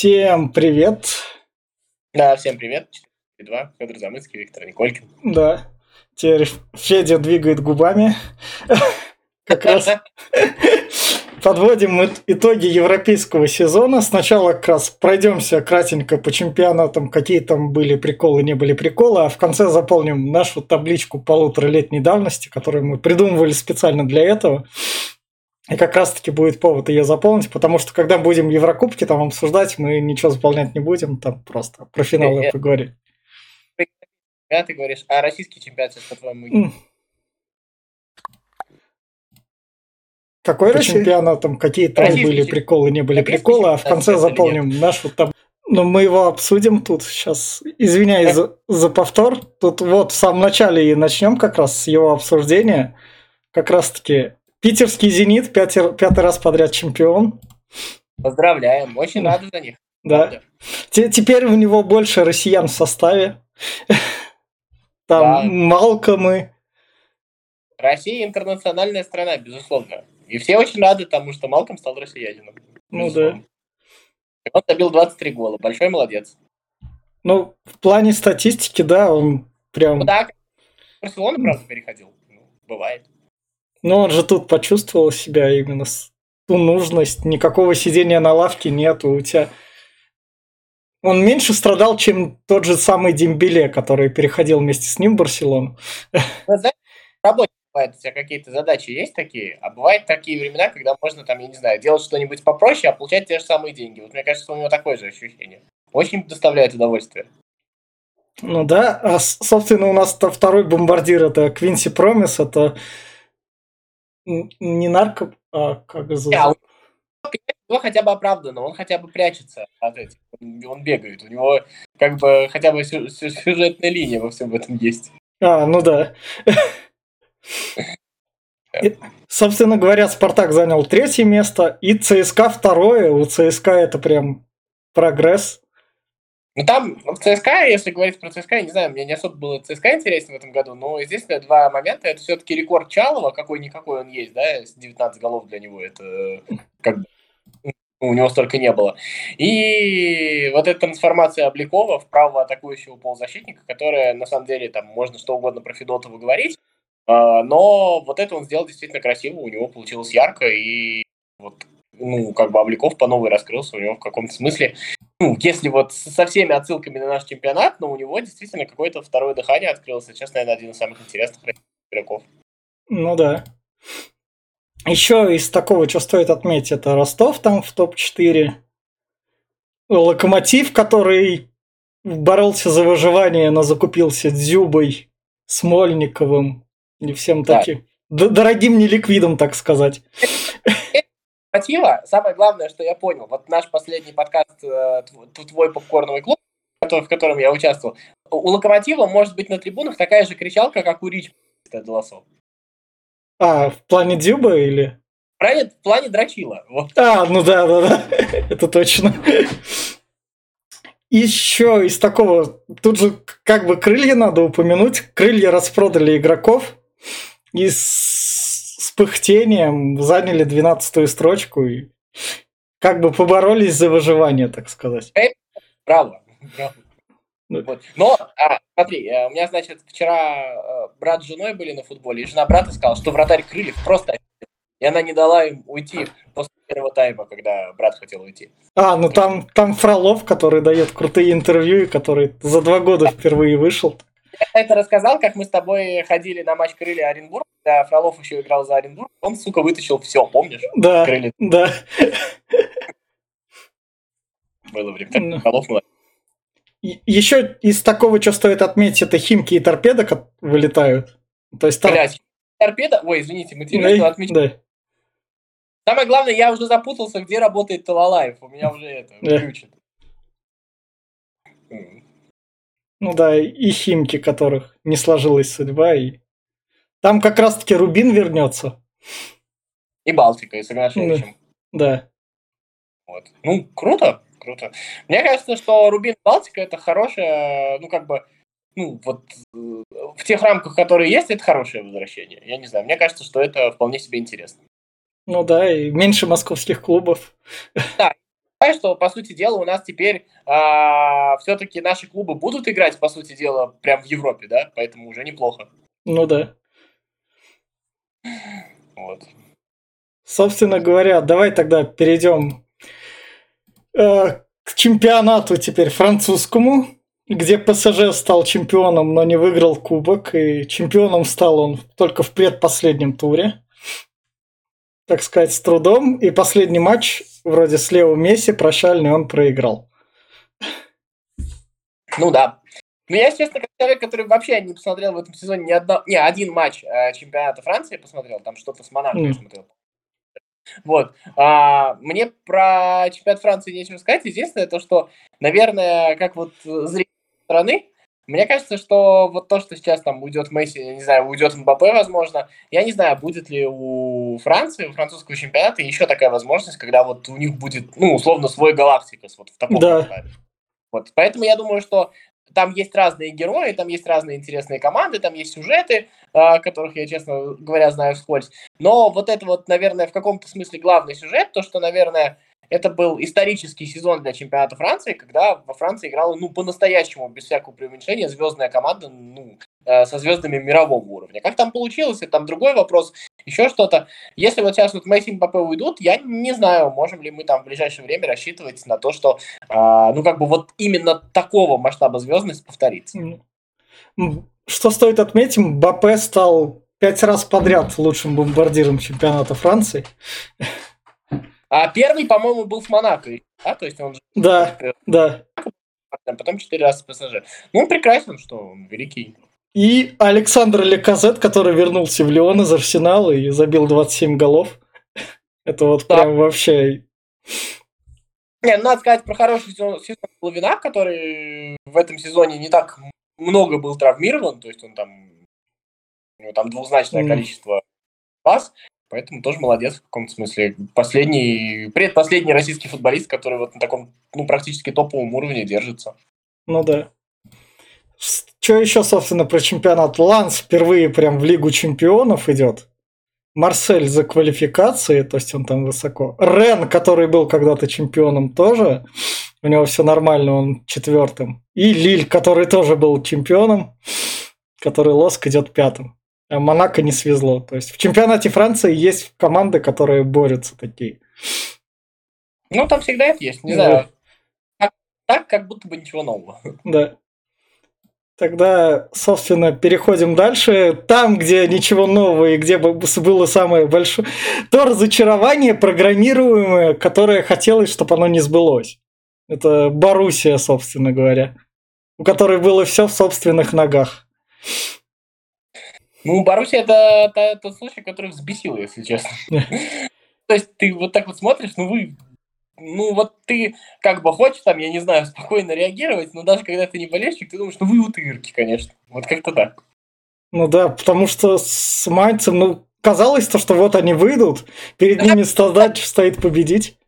Всем привет. Да, всем привет. 4 Федор Замыцкий, Виктор Николькин. Да. Теперь Федя двигает губами. Как раз подводим итоги европейского сезона. Сначала как раз пройдемся кратенько по чемпионатам, какие там были приколы, не были приколы, а в конце заполним нашу табличку полуторалетней давности, которую мы придумывали специально для этого. И как раз-таки будет повод ее заполнить, потому что когда будем Еврокубки там обсуждать, мы ничего заполнять не будем, там просто про финалы э, поговорим. Да, ты говоришь, а российский чемпионат сейчас, по-твоему, Какой По чемпионатам какие там были приколы, не были приколы, а в конце заполним нашу таблицу. Ну, мы его обсудим тут сейчас. Извиняюсь за, за повтор. Тут вот в самом начале и начнем как раз с его обсуждения. Как раз-таки Питерский «Зенит», пятый, пятый раз подряд чемпион. Поздравляем, очень рады за них. Да. Теперь у него больше россиян в составе. Там да. Малкомы. Россия интернациональная страна, безусловно. И все очень рады тому, что Малком стал россиянином. Ну да. Он забил 23 гола. Большой молодец. Ну, в плане статистики, да, он прям... Ну да, Барселона, правда, переходил. Ну, бывает. Ну, он же тут почувствовал себя именно ту нужность, никакого сидения на лавке нету, у тебя... Он меньше страдал, чем тот же самый Дембеле, который переходил вместе с ним в Барселону. Ну, знаешь, в работе бывает, у тебя какие-то задачи есть такие, а бывают такие времена, когда можно, там, я не знаю, делать что-нибудь попроще, а получать те же самые деньги. Вот мне кажется, у него такое же ощущение. Очень доставляет удовольствие. Ну да, а, собственно, у нас второй бомбардир, это Квинси Промис, это не нарко, а как зовут? Yeah, у него хотя бы оправдано, он хотя бы прячется от этих, он бегает, у него как бы хотя бы сюжетная линия во всем этом есть. А, ну да. И, собственно говоря, Спартак занял третье место, и ЦСКА второе. У ЦСКА это прям прогресс. Ну там в ЦСКА, если говорить про ЦСКА, я не знаю, мне не особо было ЦСКА интересно в этом году, но здесь два момента. Это все-таки рекорд Чалова, какой-никакой он есть, да, 19 голов для него, это как бы у него столько не было. И вот эта трансформация Обликова в правого атакующего полузащитника, которая, на самом деле, там можно что угодно про Федотова говорить, а, но вот это он сделал действительно красиво, у него получилось ярко, и вот, ну, как бы Обликов по новой раскрылся у него в каком-то смысле ну, если вот со всеми отсылками на наш чемпионат, но у него действительно какое-то второе дыхание открылось. Сейчас, наверное, один из самых интересных игроков. Ну да. Еще из такого, что стоит отметить, это Ростов там в топ-4. Локомотив, который боролся за выживание, но закупился Дзюбой, Смольниковым и всем да. таким. Дорогим неликвидом, так сказать мотива, самое главное, что я понял, вот наш последний подкаст э, «Твой попкорновый клуб», в котором я участвовал, у Локомотива может быть на трибунах такая же кричалка, как у Рич голосов. А, в плане Дюба или? В плане, в плане Драчила. Вот. А, ну да, да, да, это точно. Еще из такого, тут же как бы крылья надо упомянуть. Крылья распродали игроков. Из с пыхтением заняли 12 строчку и как бы поборолись за выживание, так сказать. Браво. Браво. Ну, вот. Но, а, смотри, э, у меня, значит, вчера э, брат с женой были на футболе, и жена брата сказала, что вратарь Крыльев просто и она не дала им уйти после первого тайма, когда брат хотел уйти. А, ну там, там Фролов, который дает крутые интервью, и который за два года впервые вышел я это рассказал, как мы с тобой ходили на матч Крылья Оренбург, когда Фролов еще играл за Оренбург, он, сука, вытащил все, помнишь? Да, Крылья. да. Было время. Фролов молодец. Еще из такого, что стоит отметить, это Химки и Торпеда вылетают. То есть там... Блядь, Торпеда? Ой, извините, мы тебе да, отмечаем. Да. Самое главное, я уже запутался, где работает Талалаев. У меня уже это да. включено. Ну да, и Химки, которых не сложилась судьба. И... Там как раз-таки Рубин вернется. И Балтика, и с Игнашевичем. Да. Вот. Ну, круто, круто. Мне кажется, что Рубин Балтика это хорошее, ну, как бы, ну, вот э, в тех рамках, которые есть, это хорошее возвращение. Я не знаю, мне кажется, что это вполне себе интересно. Ну да, и меньше московских клубов. Да, что, по сути дела, у нас теперь а, все-таки наши клубы будут играть, по сути дела, прям в Европе, да? Поэтому уже неплохо. Ну да. Вот. Собственно говоря, давай тогда перейдем э, к чемпионату теперь французскому, где ПСЖ стал чемпионом, но не выиграл кубок, и чемпионом стал он только в предпоследнем туре. Так сказать, с трудом. И последний матч, вроде с Лео Месси, прощальный, он проиграл. Ну да. Ну, я, честно, как человек, который вообще не посмотрел в этом сезоне ни, одно, не один матч э, чемпионата Франции посмотрел, там что-то с Монако mm. смотрел. Вот. А, мне про чемпионат Франции нечего сказать. Единственное, то, что, наверное, как вот зритель стороны, мне кажется, что вот то, что сейчас там уйдет Месси, я не знаю, уйдет Мбаппе, возможно, я не знаю, будет ли у Франции, у французского чемпионата еще такая возможность, когда вот у них будет, ну, условно, свой Галактикос вот в таком да. Вот, поэтому я думаю, что там есть разные герои, там есть разные интересные команды, там есть сюжеты, а, которых я, честно говоря, знаю вскользь. Но вот это вот, наверное, в каком-то смысле главный сюжет, то, что, наверное, это был исторический сезон для чемпионата Франции, когда во Франции играла, ну, по-настоящему, без всякого преуменьшения, звездная команда, ну, со звездами мирового уровня. Как там получилось, это там другой вопрос, еще что-то. Если вот сейчас вот Месси и Мбаппе уйдут, я не знаю, можем ли мы там в ближайшее время рассчитывать на то, что, э, ну, как бы вот именно такого масштаба звездность повторится. Что стоит отметить, Мбаппе стал пять раз подряд лучшим бомбардиром чемпионата Франции. А первый, по-моему, был с Монако, да? То есть он же... Да, да. Потом четыре раза с ПСЖ. Ну, он прекрасен, что он великий. И Александр Леказет, который вернулся в Лион из Арсенала и забил 27 голов. Это вот да. прям вообще... Не, ну, надо сказать про хороший сезон, сезон Лавина, который в этом сезоне не так много был травмирован, то есть он там, у него там двузначное mm. количество пас. Поэтому тоже молодец в каком-то смысле. Последний, предпоследний российский футболист, который вот на таком, ну, практически топовом уровне держится. Ну да. Что еще, собственно, про чемпионат? Ланс впервые прям в Лигу чемпионов идет. Марсель за квалификацией, то есть он там высоко. Рен, который был когда-то чемпионом, тоже. У него все нормально, он четвертым. И Лиль, который тоже был чемпионом, который Лоск идет пятым. А Монако не свезло. То есть в чемпионате Франции есть команды, которые борются такие. Ну, там всегда это есть. Не да. знаю. Так, так, как будто бы ничего нового. Да. Тогда, собственно, переходим дальше. Там, где ничего нового и где было самое большое... То разочарование программируемое, которое хотелось, чтобы оно не сбылось. Это Боруссия, собственно говоря. У которой было все в собственных ногах. Ну, Боруссия это, это тот случай, который взбесил, если честно. То есть ты вот так вот смотришь, ну вы ну вот ты как бы хочешь там, я не знаю, спокойно реагировать, но даже когда ты не болельщик, ты думаешь, ну вы утырки, конечно. Вот как-то так. Ну да, потому что с Майнцем, ну, казалось то, что вот они выйдут, перед ними задача стоит победить.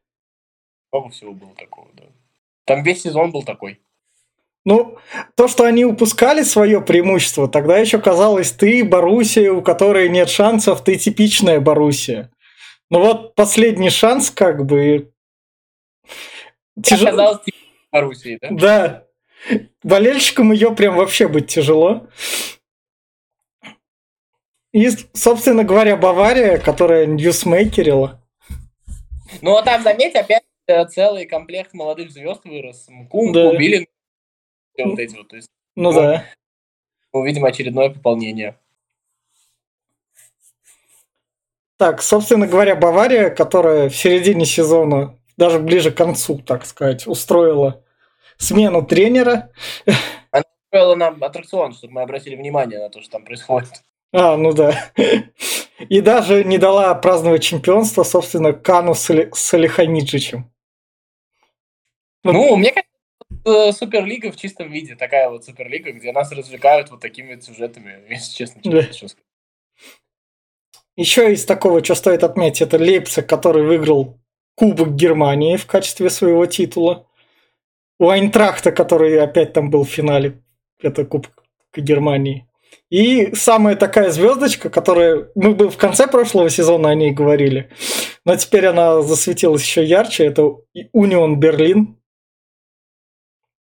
Много всего было такого, да. Там весь сезон был такой. Ну, то, что они упускали свое преимущество, тогда еще казалось, ты Боруссия, у которой нет шансов, ты типичная Боруссия. Ну вот последний шанс, как бы... Тяжело. Оказалось, Боруссии, да? Да. Болельщикам ее прям вообще быть тяжело. И, собственно говоря, Бавария, которая ньюсмейкерила. Ну, а там, заметь, опять э, целый комплект молодых звезд вырос. Кумку, да. Все вот эти вот. То есть, ну, ну да. Увидим очередное пополнение. Так, собственно говоря, Бавария, которая в середине сезона, даже ближе к концу, так сказать, устроила смену тренера. Она устроила нам аттракцион, чтобы мы обратили внимание на то, что там происходит. А, ну да. И даже не дала праздновать чемпионство, собственно, Кану с Алиханиджичем. Ну, мне кажется, Э, Суперлига в чистом виде, такая вот Суперлига, где нас развлекают вот такими вот сюжетами, если честно. Да. Еще из такого, что стоит отметить, это Лейпциг, который выиграл Кубок Германии в качестве своего титула. У Айнтрахта, который опять там был в финале, это Кубок Германии. И самая такая звездочка, которая мы бы в конце прошлого сезона о ней говорили, Но теперь она засветилась еще ярче. Это Унион Берлин.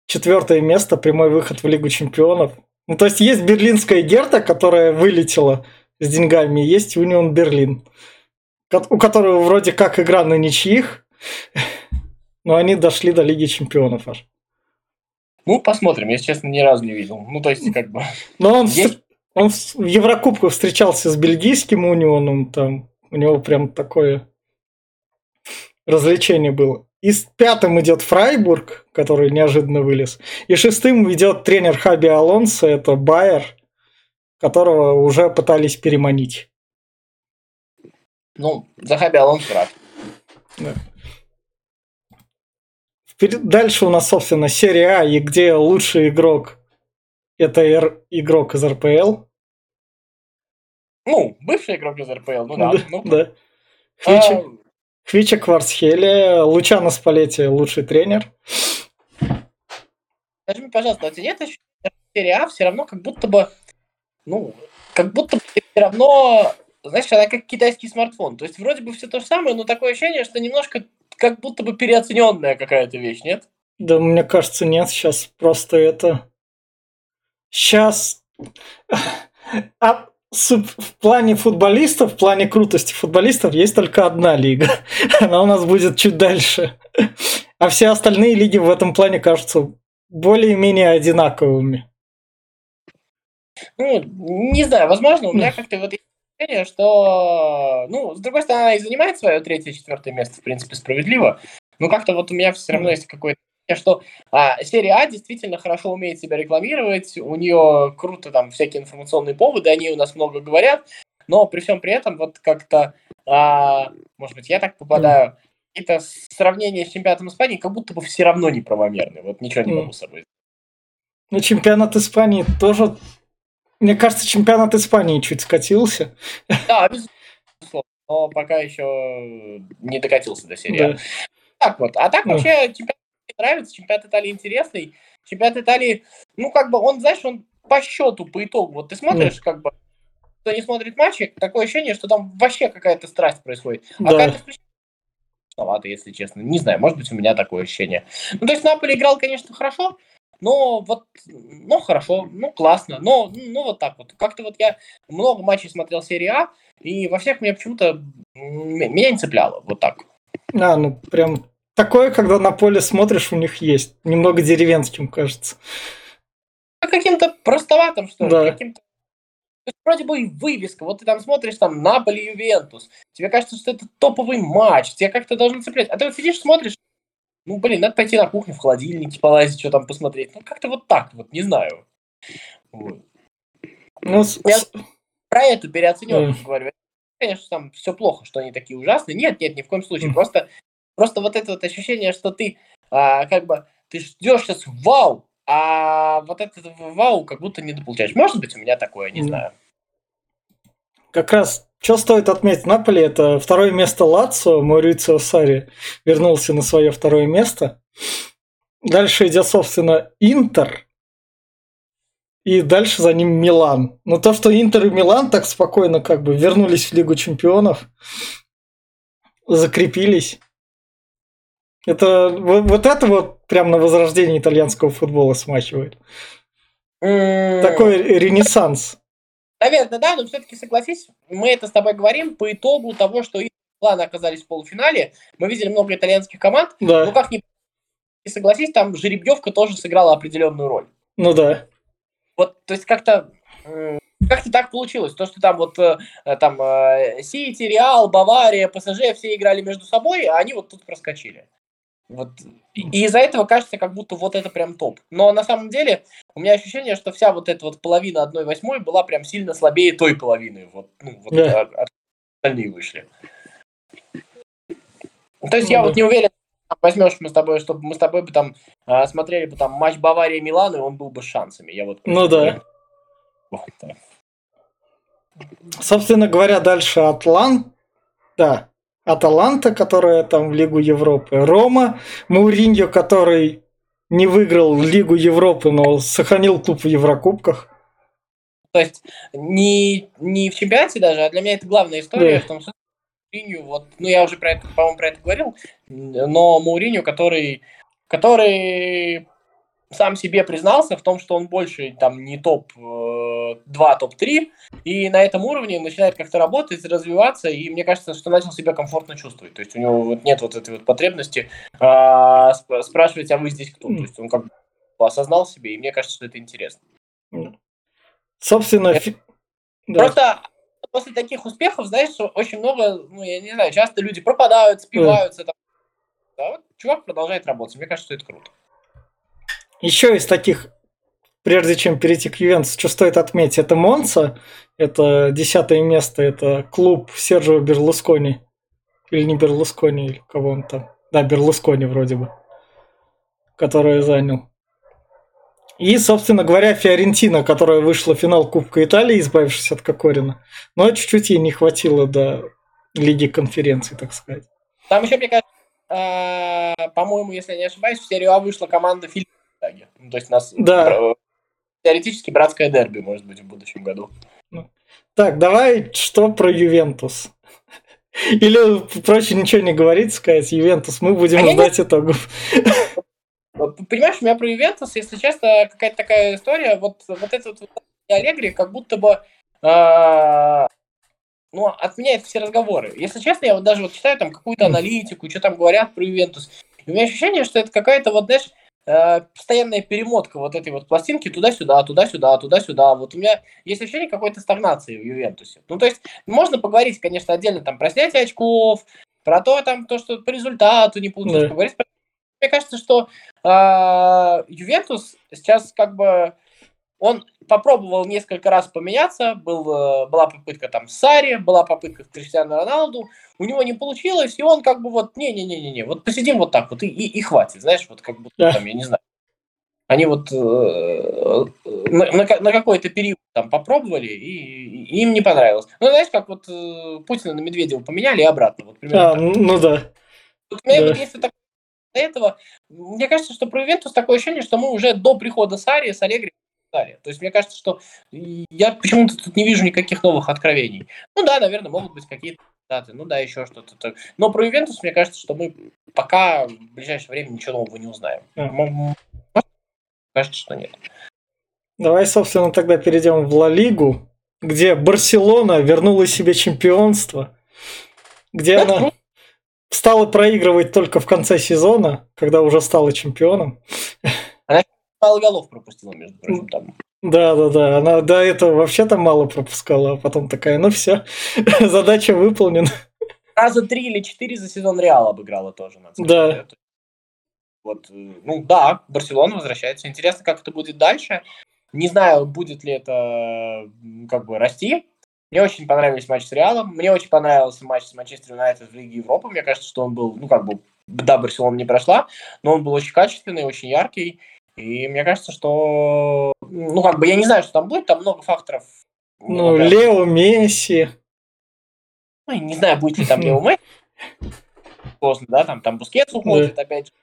Четвертое место, прямой выход в Лигу чемпионов. Ну, то есть есть берлинская Герта, которая вылетела с деньгами, есть Унион Берлин, у которого вроде как игра на ничьих, но они дошли до Лиги чемпионов аж. Ну, посмотрим. Я, честно, ни разу не видел. Ну, то есть, как бы... Но он, есть... он в Еврокубках встречался с бельгийским унионом, там у него прям такое развлечение было. И с пятым идет Фрайбург, который неожиданно вылез. И шестым идет тренер Хаби Алонсо, это Байер, которого уже пытались переманить. Ну, за Хаби Алонсо рад. Да. Дальше у нас, собственно, серия А, и где лучший игрок это р... игрок из РПЛ. Ну, бывший игрок из РПЛ, ну да. Ну, да. Хвича, а... Хвича Кварцхеле, Лучано Спалетти лучший тренер. Скажи мне, пожалуйста, а тебе нет ощущения, серия А все равно как будто бы, ну, как будто бы все равно, знаешь, она как китайский смартфон. То есть вроде бы все то же самое, но такое ощущение, что немножко как будто бы переоцененная какая-то вещь, нет? Да, мне кажется, нет. Сейчас просто это... Сейчас... А в плане футболистов, в плане крутости футболистов есть только одна лига. Она у нас будет чуть дальше. А все остальные лиги в этом плане кажутся более-менее одинаковыми. Ну, не знаю, возможно, у меня как-то вот ощущение, что, ну, с другой стороны, она и занимает свое третье, четвертое место, в принципе, справедливо. Но как-то вот у меня все равно есть какое-то что а, серия А действительно хорошо умеет себя рекламировать, у нее круто там всякие информационные поводы, они у нас много говорят, но при всем при этом вот как-то, а, может быть, я так попадаю, какие-то сравнения с чемпионатом Испании как будто бы все равно неправомерны, вот ничего не могу с собой. Ну, чемпионат Испании тоже мне кажется, чемпионат Испании чуть скатился. Да, безусловно. Но пока еще не докатился до серии. Да. Так вот. А так да. вообще чемпионат нравится, чемпионат Италии интересный. Чемпионат Италии, ну, как бы, он, знаешь, он по счету, по итогу. Вот ты смотришь, да. как бы, кто не смотрит матчи, такое ощущение, что там вообще какая-то страсть происходит. А да. когда ты если честно. Не знаю, может быть, у меня такое ощущение. Ну, то есть Наполе играл, конечно, хорошо, но вот, ну хорошо, ну классно, но ну вот так вот. Как-то вот я много матчей смотрел серии А, и во всех меня почему-то меня не цепляло, вот так. А, ну прям такое, когда на поле смотришь, у них есть. Немного деревенским, кажется. А каким-то простоватым, что ли, да. каким-то то есть вроде бы и вывеска, вот ты там смотришь там Наполи Ювентус, тебе кажется, что это топовый матч, тебе как-то должно цеплять, а ты вот сидишь, смотришь, ну, блин, надо пойти на кухню, в холодильнике полазить, что там посмотреть. Ну, как-то вот так вот, не знаю. Вот. Ну, Я с... про эту переоцененность mm. говорю. Конечно, там все плохо, что они такие ужасные. Нет, нет, ни в коем случае. Mm. Просто, просто вот это вот ощущение, что ты а, как бы ты ждешь сейчас вау, а вот это вау как будто не дополучаешь. Может быть, у меня такое, не mm. знаю. Как раз что стоит отметить Наполи, это второе место Лацо, Маурицио Сари вернулся на свое второе место. Дальше идет, собственно, Интер. И дальше за ним Милан. Но то, что Интер и Милан так спокойно как бы вернулись в Лигу чемпионов, закрепились. Это вот, вот это вот прям на возрождение итальянского футбола смачивает. Mm. Такой ренессанс. Наверное, да, но все-таки согласись, мы это с тобой говорим по итогу того, что планы оказались в полуфинале. Мы видели много итальянских команд, да. но как ни согласись, там жеребьевка тоже сыграла определенную роль. Ну да. Вот, то есть как-то как-то так получилось. То, что там вот э, там э, Сити, Реал, Бавария, ПСЖ все играли между собой, а они вот тут проскочили. Вот. И из-за этого кажется, как будто вот это прям топ. Но на самом деле у меня ощущение, что вся вот эта вот половина одной восьмой была прям сильно слабее той половины. Вот, ну, вот от, остальные вышли. То есть ну, я да. вот не уверен, возьмешь мы с тобой, чтобы мы с тобой бы там а, смотрели бы там матч Бавария Милан, и он был бы с шансами. Я вот ну да. Вот, да. Собственно говоря, дальше Атлан. Да, Аталанта, которая там в Лигу Европы, Рома, Мауриньо, который не выиграл Лигу Европы, но сохранил клуб в Еврокубках. То есть не, не в чемпионате даже, а для меня это главная история, да. в том, Мауриню, вот, ну я уже про это, по-моему, про это говорил, но Мауриню, который, который сам себе признался в том, что он больше там не топ-2, э, топ-3, и на этом уровне начинает как-то работать, развиваться, и мне кажется, что начал себя комфортно чувствовать. То есть у него вот нет вот этой вот потребности а, спрашивать, а вы здесь кто? То есть он как бы осознал себе, и мне кажется, что это интересно. Собственно, фи... просто да. после таких успехов, знаешь, очень много, ну, я не знаю, часто люди пропадают, спиваются. Да. Там. Да, вот чувак продолжает работать. Мне кажется, что это круто. Еще из таких, прежде чем перейти к Ювентусу, что стоит отметить, это Монца, это десятое место, это клуб Серджио Берлускони. Или не Берлускони, или кого он там. Да, Берлускони вроде бы. Который занял. И, собственно говоря, Фиорентина, которая вышла в финал Кубка Италии, избавившись от Кокорина. Но чуть-чуть ей не хватило до Лиги конференции, так сказать. Там еще, мне кажется, э, по-моему, если я не ошибаюсь, в серию А вышла команда Фильма итоге. Ну, то есть у нас да. теоретически братское дерби может быть в будущем году. Ну, так, давай что про Ювентус? Или проще ничего не говорить, сказать Ювентус, мы будем а ждать не... итогов. Понимаешь, у меня про Ювентус, если честно, какая-то такая история, вот, вот этот вот Аллегри как будто бы э, ну, отменяет все разговоры. Если честно, я вот даже вот читаю там какую-то аналитику, что там говорят про Ювентус. И у меня ощущение, что это какая-то вот, знаешь, Э, постоянная перемотка вот этой вот пластинки туда-сюда, туда-сюда, туда-сюда. Вот у меня есть ощущение какой-то стагнации в Ювентусе. Ну, то есть, можно поговорить, конечно, отдельно там про снятие очков, про то, там, то, что по результату не получилось, да. поговорить. Мне кажется, что э, Ювентус сейчас как бы он попробовал несколько раз поменяться, был, э, была попытка там Сари, была попытка с Криштиану Роналду, у него не получилось, и он как бы вот, не-не-не-не, вот посидим вот так вот, и, и, и хватит, знаешь, вот как будто там, я не знаю, они вот э, на, на, на какой-то период там попробовали, и, и им не понравилось. Ну, знаешь, как вот э, Путина на Медведева поменяли и обратно. Вот, примерно а, так. ну да. Вот, да. Вот, если так этого, мне кажется, что про Ивентус такое ощущение, что мы уже до прихода Сари с Аллегри далее. То есть мне кажется, что я почему-то тут не вижу никаких новых откровений. Ну да, наверное, могут быть какие-то даты, ну да, еще что-то. Но про Ювентус, мне кажется, что мы пока в ближайшее время ничего нового не узнаем. Mm. Кажется, что нет. Давай, собственно, тогда перейдем в Ла Лигу, где Барселона вернула себе чемпионство, где она круто. стала проигрывать только в конце сезона, когда уже стала чемпионом. Мало голов пропустила, между прочим, там. Да, да, да. Она до этого вообще там мало пропускала, а потом такая, ну все, задача выполнена. Раза три или четыре за сезон Реал обыграла тоже, надо сказать. Да. Вот, э, ну да, Барселона возвращается. Интересно, как это будет дальше. Не знаю, будет ли это как бы расти. Мне очень понравились матчи с Реалом. Мне очень понравился матч с Манчестер Юнайтед в Лиге Европы. Мне кажется, что он был, ну как бы, да, Барселона не прошла, но он был очень качественный, очень яркий. И мне кажется, что, ну, как бы, я не знаю, что там будет, там много факторов. Ну, ну Лео Месси. Ну, не знаю, будет ли там Лео Месси. Поздно, да, там, там Бускетс уходит, да. опять же.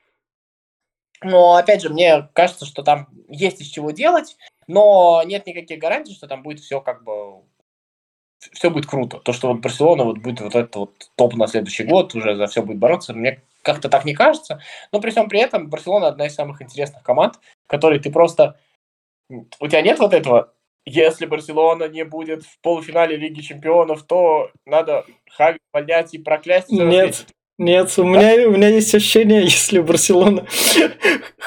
Но, опять же, мне кажется, что там есть из чего делать, но нет никаких гарантий, что там будет все как бы все будет круто. То, что вот Барселона вот будет вот этот вот топ на следующий год, уже за все будет бороться, мне как-то так не кажется. Но при всем при этом Барселона одна из самых интересных команд, которые ты просто... У тебя нет вот этого если Барселона не будет в полуфинале Лиги Чемпионов, то надо Хави поднять и проклясть. Нет, нет, у меня, у меня есть ощущение, если Барселона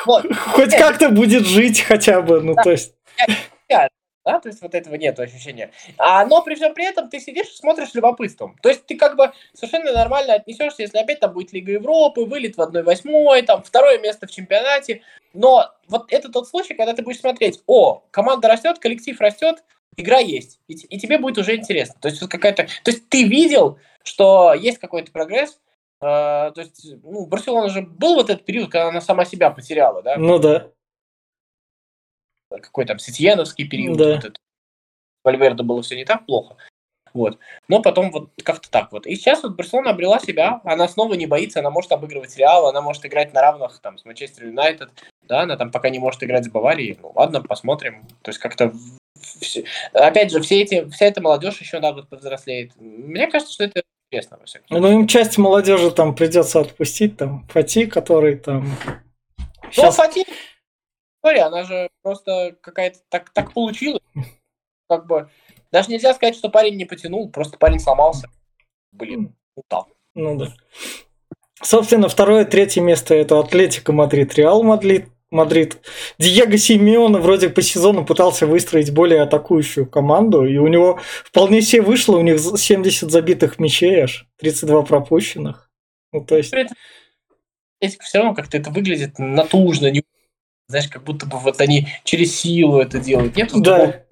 вот. хоть как-то будет жить хотя бы, ну да. то есть да, то есть вот этого нет ощущения. А, но при всем при этом ты сидишь и смотришь с любопытством. То есть ты как бы совершенно нормально отнесешься, если опять там будет Лига Европы, вылет в 1-8, там второе место в чемпионате. Но вот это тот случай, когда ты будешь смотреть, о, команда растет, коллектив растет, игра есть, и, и тебе будет уже интересно. То есть вот какая-то, то есть ты видел, что есть какой-то прогресс, Uh, то есть, ну, Барселона же был вот этот период, когда она сама себя потеряла, да? Ну да какой там Сетьеновский период. Да. Вот это. Вальверде было все не так плохо. Вот. Но потом вот как-то так вот. И сейчас вот Барселона обрела себя, она снова не боится, она может обыгрывать Реал, она может играть на равных там с Манчестер Юнайтед, да, она там пока не может играть с Баварией. Ну ладно, посмотрим. То есть как-то все... опять же, все эти, вся эта молодежь еще на год повзрослеет. Мне кажется, что это интересно, во всяком Ну, им часть молодежи там придется отпустить, там, Фати, который там... Ну, Сейчас... Фати, история, она же просто какая-то так, так получилась. Как бы, даже нельзя сказать, что парень не потянул, просто парень сломался. Блин, упал. Ну да. Собственно, второе, третье место это Атлетико Мадрид, Реал Мадрид. Мадрид. Диего Симеоне вроде по сезону пытался выстроить более атакующую команду, и у него вполне себе вышло, у них 70 забитых мячей аж, 32 пропущенных. Ну, то есть... Эти все равно как-то это выглядит натужно, не... знаешь, как будто бы вот они через силу это делают. Нет да.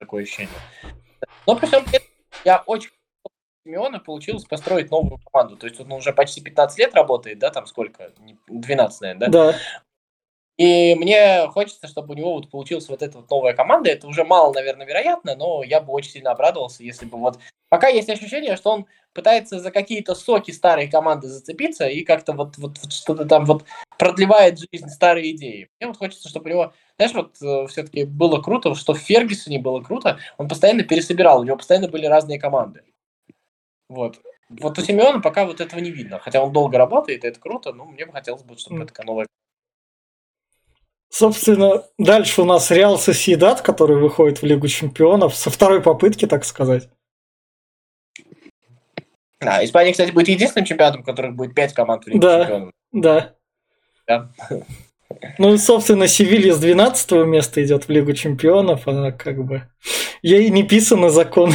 такое ощущение. Но при всем я очень Симеона получилось построить новую команду. То есть он уже почти 15 лет работает, да, там сколько? 12, наверное, да? Да. И мне хочется, чтобы у него вот получилась вот эта вот новая команда. Это уже мало, наверное, вероятно, но я бы очень сильно обрадовался, если бы вот... Пока есть ощущение, что он пытается за какие-то соки старой команды зацепиться и как-то вот, вот, вот что-то там вот продлевает жизнь старой идеи. Мне вот хочется, чтобы у него, знаешь, вот э, все-таки было круто, что в Фергюсоне было круто, он постоянно пересобирал, у него постоянно были разные команды. Вот. Вот у Симеона пока вот этого не видно. Хотя он долго работает, и это круто, но мне бы хотелось бы, чтобы mm. такая новая Собственно, дальше у нас Реал Соседат, который выходит в Лигу Чемпионов со второй попытки, так сказать. Да, Испания, кстати, будет единственным чемпионатом, у которых будет пять команд в Лиге да, Чемпионов. Да. Да. Ну собственно, Севилья с 12 места идет в Лигу Чемпионов. Она как бы... Ей не писаны законы.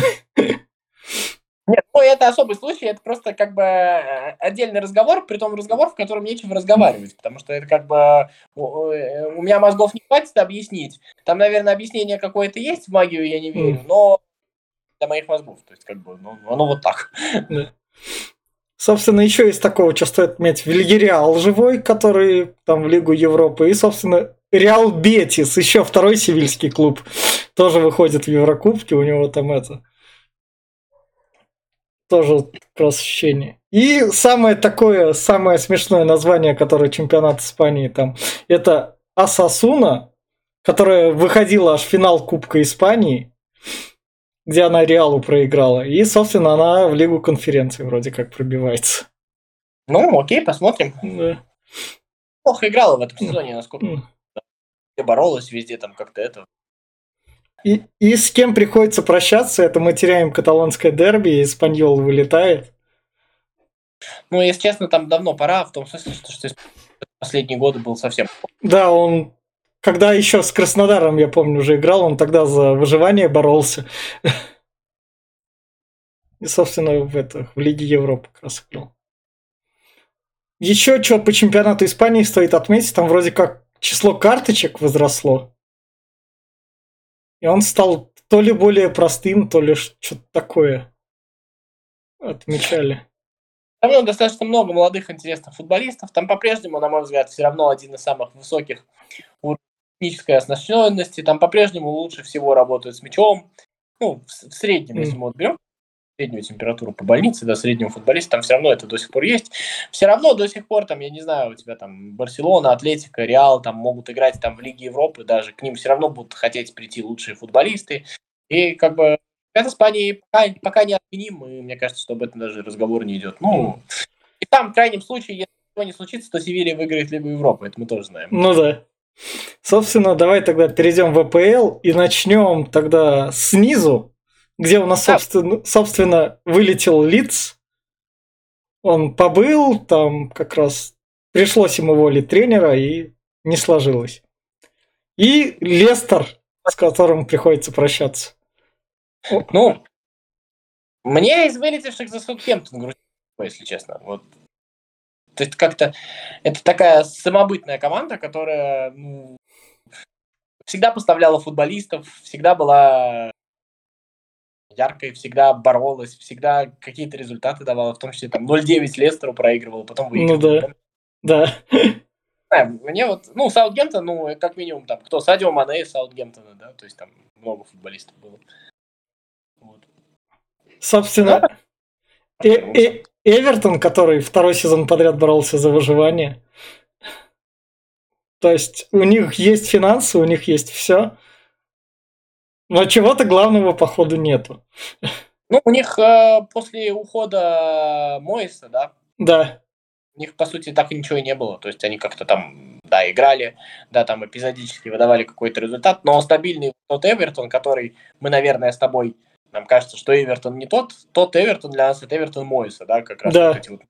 Нет, ну это особый случай, это просто как бы э, отдельный разговор, при том разговор, в котором нечего разговаривать, потому что это как бы у э, меня мозгов не хватит объяснить. Там, наверное, объяснение какое-то есть в магию, я не верю, но для моих мозгов, то есть как бы, ну, оно вот так. Собственно, еще из такого, что стоит отметить, Вильяреал живой, который там в Лигу Европы, и, собственно, Реал Бетис, еще второй севильский клуб, тоже выходит в Еврокубке, у него там это тоже ощущение. И самое такое, самое смешное название, которое чемпионат Испании там, это Асасуна, которая выходила аж в финал Кубка Испании, где она Реалу проиграла. И, собственно, она в Лигу конференции вроде как пробивается. Ну, окей, посмотрим. Да. Плохо играла в этом сезоне, насколько mm. боролась везде там как-то это. И, и с кем приходится прощаться, это мы теряем каталонское дерби, и Испаньол вылетает. Ну, если честно, там давно пора, в том смысле, что, что последние годы был совсем... Да, он когда еще с Краснодаром, я помню, уже играл, он тогда за выживание боролся. И, собственно, в, это, в Лиге Европы как раз играл. Еще что по чемпионату Испании стоит отметить, там вроде как число карточек возросло. И он стал то ли более простым, то ли что-то такое. Отмечали. Там достаточно много молодых интересных футболистов. Там по-прежнему, на мой взгляд, все равно один из самых высоких уровней технической оснащенности. Там по-прежнему лучше всего работают с мячом. Ну, в, в среднем, mm. если мы вот берем среднюю температуру по больнице, да, среднего футболиста, там все равно это до сих пор есть. Все равно до сих пор, там, я не знаю, у тебя там Барселона, Атлетика, Реал, там могут играть там в Лиге Европы, даже к ним все равно будут хотеть прийти лучшие футболисты. И как бы это Испании пока, пока не отменим, и мне кажется, что об этом даже разговор не идет. Ну, и там, в крайнем случае, если ничего не случится, то Севилья выиграет Лигу Европы, это мы тоже знаем. Ну да. Собственно, давай тогда перейдем в АПЛ и начнем тогда снизу, где у нас, собственно, собственно вылетел Лиц. Он побыл, там как раз пришлось ему волить тренера, и не сложилось. И Лестер, с которым приходится прощаться. Ну, мне из вылетевших за Саутгемптон грустно, если честно. Вот. То есть как-то это такая самобытная команда, которая ну, всегда поставляла футболистов, всегда была яркой, всегда боролась, всегда какие-то результаты давала, в том числе там 0-9 Лестеру проигрывала, потом выигрывала. Ну да, да. мне вот, ну, Саутгемптон, ну, как минимум, там, кто, Садио Мане из Саутгемптона, да, то есть там много футболистов было. Вот. Собственно, э -э Эвертон, который второй сезон подряд боролся за выживание, то есть у них есть финансы, у них есть все, но чего-то главного, походу, нету. Ну, у них э, после ухода Моиса, да, Да. у них, по сути, так и ничего и не было. То есть они как-то там, да, играли, да, там эпизодически выдавали какой-то результат, но стабильный тот Эвертон, который мы, наверное, с тобой, нам кажется, что Эвертон не тот, тот Эвертон для нас это Эвертон Моиса, да, как раз Да. вот эти вот.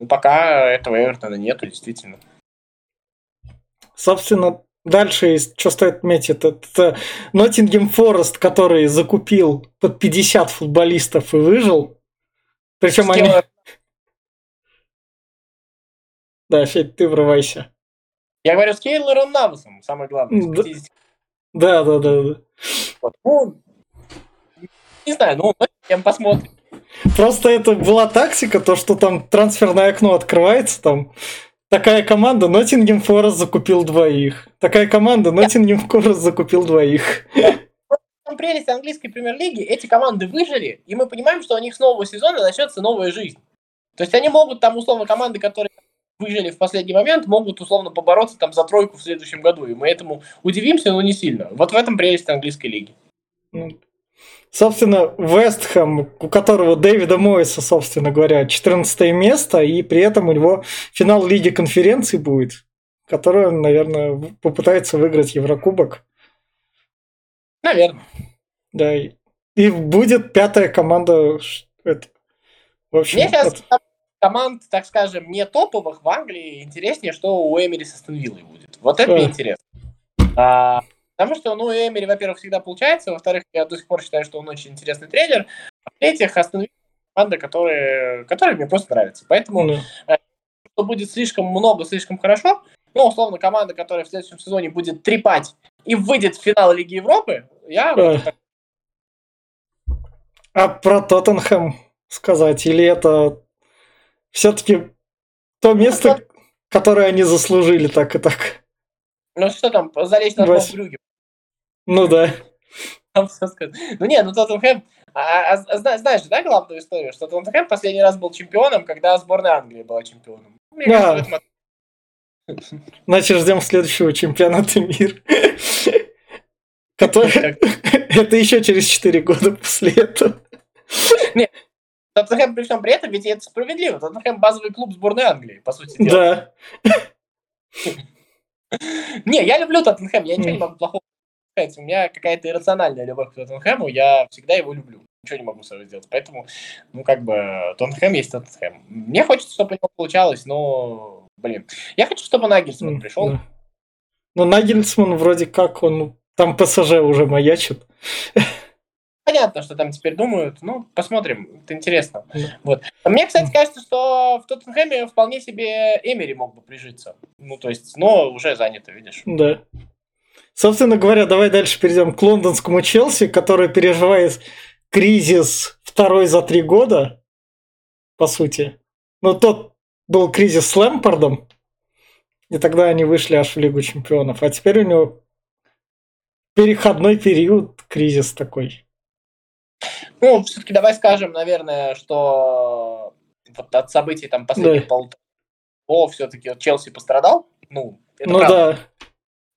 Ну, пока этого Эвертона нету, действительно. Собственно, дальше, что стоит отметить, это, это Ноттингем Форест, который закупил под 50 футболистов и выжил. Причем С они... Да, Федь, ты врывайся. Я говорю с Кейлором Навусом, самое главное. с Да. 50. Да, да, да, да. Вот. Ну, не знаю, ну, мы посмотрим. Просто это была тактика, то, что там трансферное окно открывается, там такая команда, Ноттингем Форест закупил двоих. Такая команда, Ноттингем Форест закупил двоих. Там прелесть английской премьер-лиги, эти команды выжили, и мы понимаем, что у них с нового сезона начнется новая жизнь. То есть они могут там, условно, команды, которые выжили в последний момент, могут условно побороться там за тройку в следующем году. И мы этому удивимся, но не сильно. Вот в этом прелесть английской лиги. Собственно, Вестхэм, у которого Дэвида Мойса, собственно говоря, 14 место, и при этом у него финал Лиги конференций будет, который он, наверное, попытается выиграть Еврокубок. Наверное. Да, и, и будет пятая команда. это, в общем, Мне сейчас это- команд, так скажем, не топовых в Англии интереснее, что у Эмери с Астон Виллой будет. Вот это мне Да. интересно. А, потому что, ну, Эмери, во-первых, всегда получается, во-вторых, я до сих пор считаю, что он очень интересный тренер, а в-третьих, Астон команда, которая, которая мне просто нравится. Поэтому, ну, что будет слишком много, слишком хорошо, ну, условно, команда, которая в следующем сезоне будет трепать и выйдет в финал Лиги Европы, я... так- А про Тоттенхэм сказать, или это все-таки то место, которое они заслужили так и так? Ну, что там, залезть на Брюгге. Ну да. Там всё сказано. Ну не, ну Тоттенхэм, а- а- а зна- знаешь, да, главную историю, что Тоттенхэм последний раз был чемпионом, когда сборная Англии была чемпионом. Мне Да. кажется, в этом Значит, ждем следующего чемпионата мира. Который... Это еще через 4 года после этого. Тоттенхэм при всем при этом, ведь это справедливо. Тоттенхэм базовый клуб сборной Англии, по сути дела. Да. Не, я люблю Тоттенхэм, я ничего не могу плохого. У меня какая-то иррациональная любовь к Тоттенхэму, я всегда его люблю. Ничего не могу с собой сделать. Поэтому, ну, как бы, Тоттенхэм есть Тоттенхэм. Мне хочется, чтобы у него получалось, но, блин. Я хочу, чтобы Нагельсман пришел. да. Ну, Нагельсман вроде как, он там ПСЖ уже маячит. Понятно, что там теперь думают. Ну, посмотрим. Это интересно. Вот. Мне, кстати, кажется, что в Тоттенхэме вполне себе Эмери мог бы прижиться. Ну, то есть, но уже занято, видишь. Да. Собственно говоря, давай дальше перейдем к лондонскому Челси, который переживает кризис второй за три года, по сути. Ну, тот был кризис с Лэмпардом, и тогда они вышли аж в Лигу чемпионов. А теперь у него переходной период, кризис такой. Ну, все-таки давай скажем, наверное, что вот от событий там последних Да. полутора о, все-таки Челси пострадал. Ну, ну правда. да,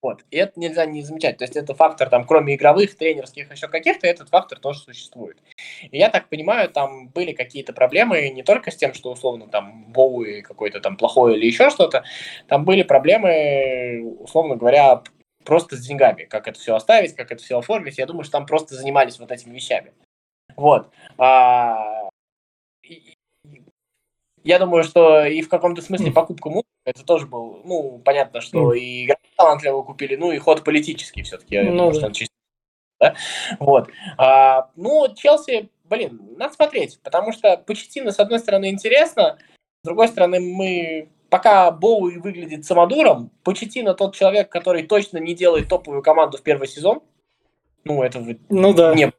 Вот. И это нельзя не замечать. То есть это фактор, там, кроме игровых, тренерских, еще каких-то, этот фактор тоже существует. И я так понимаю, там были какие-то проблемы не только с тем, что условно там Боуи какой-то там плохой или еще что-то. Там были проблемы, условно говоря, просто с деньгами. Как это все оставить, как это все оформить. Я думаю, что там просто занимались вот этими вещами. Вот. А, я думаю, что и в каком-то смысле покупка Мудрика, это тоже был, ну, понятно, что и талантливого купили, ну, и ход политический все-таки, Ну думаю, да. что он чисто, да? Вот. А, ну, Челси, блин, надо смотреть, потому что Почетина, с одной стороны, интересно, с другой стороны, мы пока Боуи выглядит самодуром, Почетина тот человек, который точно не делает топовую команду в первый сезон, ну, это ну да. не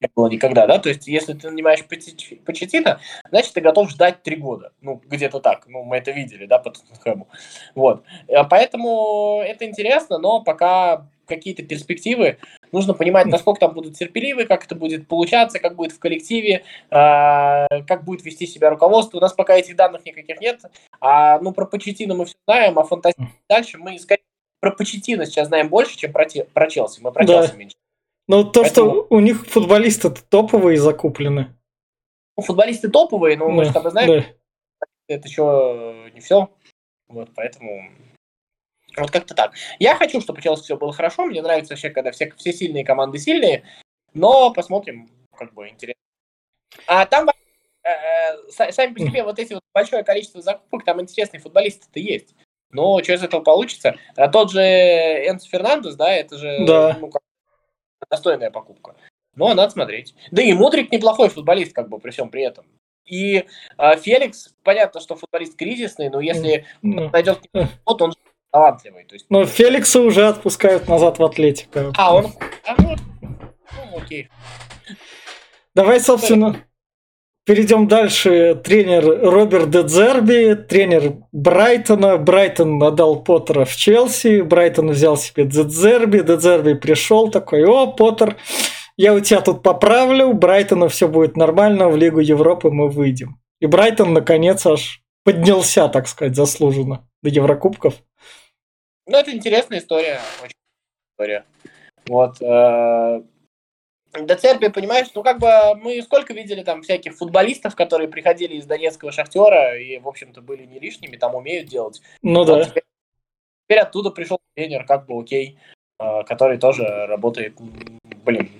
не было никогда, да, то есть если ты нанимаешь Почети- Почетина, значит, ты готов ждать три года, ну, где-то так, ну, мы это видели, да, по Тоттенхэму, вот, А поэтому это интересно, но пока какие-то перспективы, нужно понимать, насколько там будут терпеливы, как это будет получаться, как будет в коллективе, а, как будет вести себя руководство, у нас пока этих данных никаких нет, а, ну, про Почетина мы все знаем, а фантастику дальше мы, скорее, про Почетина сейчас знаем больше, чем про, те- про Челси, мы про Да. Челси меньше. Но то, Поэтому... что у них футболисты топовые закуплены. Ну, футболисты топовые, но да, мы же тобой знаем, да. это еще не все. Вот, поэтому вот как-то так. Я хочу, чтобы Челси все было хорошо. Мне нравится вообще, когда все, все сильные команды сильные. Но посмотрим, как бы интересно. А там э, э, сами по себе вот эти вот большое количество закупок, там интересные футболисты-то есть. Но что из этого получится? А тот же Энс Фернандес, да, это же да. ну, как, достойная покупка. Но надо смотреть. Да и Мудрик неплохой футболист, как бы при всем при этом. И э, Феликс, понятно, что футболист кризисный, но если mm. найдет вот он талантливый. То есть... Но Феликса уже отпускают назад в Атлетико. А, он... А, ну, ну, окей. Давай, собственно, перейдем дальше. Тренер Роберт Дедзерби, тренер Брайтона. Брайтон отдал Поттера в Челси. Брайтон взял себе Дедзерби. Дедзерби пришел такой, о, Поттер, я у тебя тут поправлю, Брайтону все будет нормально, в Лигу Европы мы выйдем. И Брайтон, наконец, аж поднялся, так сказать, заслуженно до Еврокубков. Ну, это интересная история, очень история. Вот. Э, до Церби, понимаешь, ну как бы мы сколько видели там всяких футболистов, которые приходили из Донецкого шахтера и, в общем-то, были не лишними, там умеют делать. Ну вот да. Теперь, теперь оттуда пришел тренер, как бы окей, э, который тоже работает, блин.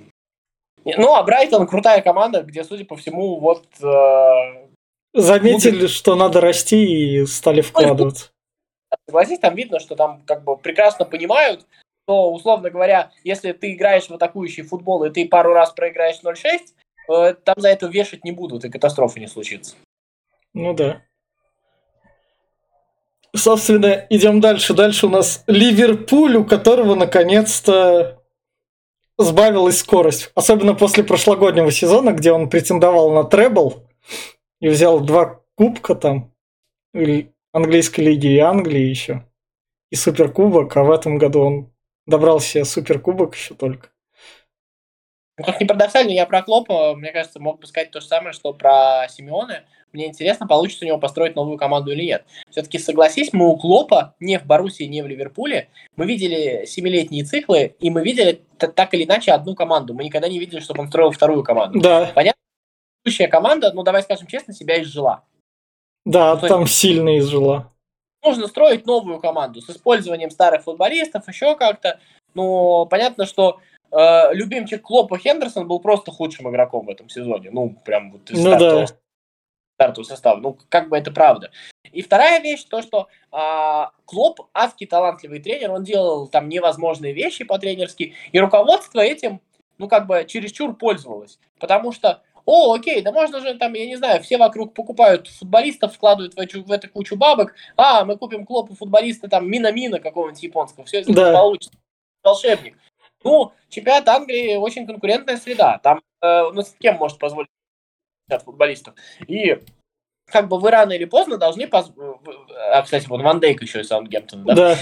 Ну, а Брайтон крутая команда, где, судя по всему, вот... Э, Заметили, ну, что надо расти и стали вкладываться. Согласись, там видно, что там как бы прекрасно понимают, что, условно говоря, если ты играешь в атакующий футбол, и ты пару раз проиграешь 0-6, э, там за это вешать не будут, и катастрофы не случится. Ну да. Собственно, идем дальше. Дальше у нас Ливерпуль, у которого наконец-то сбавилась скорость. Особенно после прошлогоднего сезона, где он претендовал на требл и взял два кубка там английской лиги и Англии еще. И суперкубок, а в этом году он добрался суперкубок еще только. Ну, как не парадоксально, я про Клопа, мне кажется, мог бы сказать то же самое, что про Симеоне. Мне интересно, получится у него построить новую команду или нет. Все-таки согласись, мы у Клопа не в Боруссии, не в Ливерпуле. Мы видели семилетние циклы, и мы видели так или иначе одну команду. Мы никогда не видели, чтобы он строил вторую команду. Да. Понятно? Следующая команда, ну давай скажем честно, себя изжила. Да, ну, там сильно изжила. Нужно строить новую команду с использованием старых футболистов, еще как-то. Ну, понятно, что э, любимчик Клопа Хендерсон был просто худшим игроком в этом сезоне. Ну, прям вот из ну, стартового, да. стартового состава. Ну, как бы это правда. И вторая вещь, то, что э, Клоп, адский талантливый тренер, он делал там невозможные вещи по-тренерски, и руководство этим, ну, как бы чересчур пользовалось. Потому что о, окей, да можно же там, я не знаю, все вокруг покупают футболистов, вкладывают в, эту, в эту кучу бабок, а, мы купим клопу футболиста там Мина-Мина какого-нибудь японского, все это да. получится. Волшебник. Ну, чемпионат Англии очень конкурентная среда. Там, э, ну, с кем может позволить футболистов? И как бы вы рано или поздно должны... Поз... А, кстати, вот Ван Дейк еще из Саундгемптона, да? Да.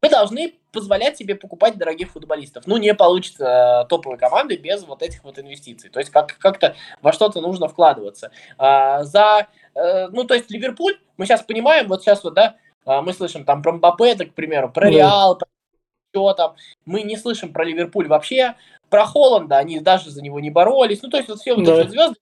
Вы должны позволять себе покупать дорогих футболистов. Ну, не получится э, топовой команды без вот этих вот инвестиций. То есть как- как-то во что-то нужно вкладываться. А, за, э, ну, то есть Ливерпуль, мы сейчас понимаем, вот сейчас вот, да, а, мы слышим там про Мбаппе, к примеру, про Реал, про что там. Мы не слышим про Ливерпуль вообще. Про Холланда они даже за него не боролись. Ну, то есть вот все вот да. эти звезды,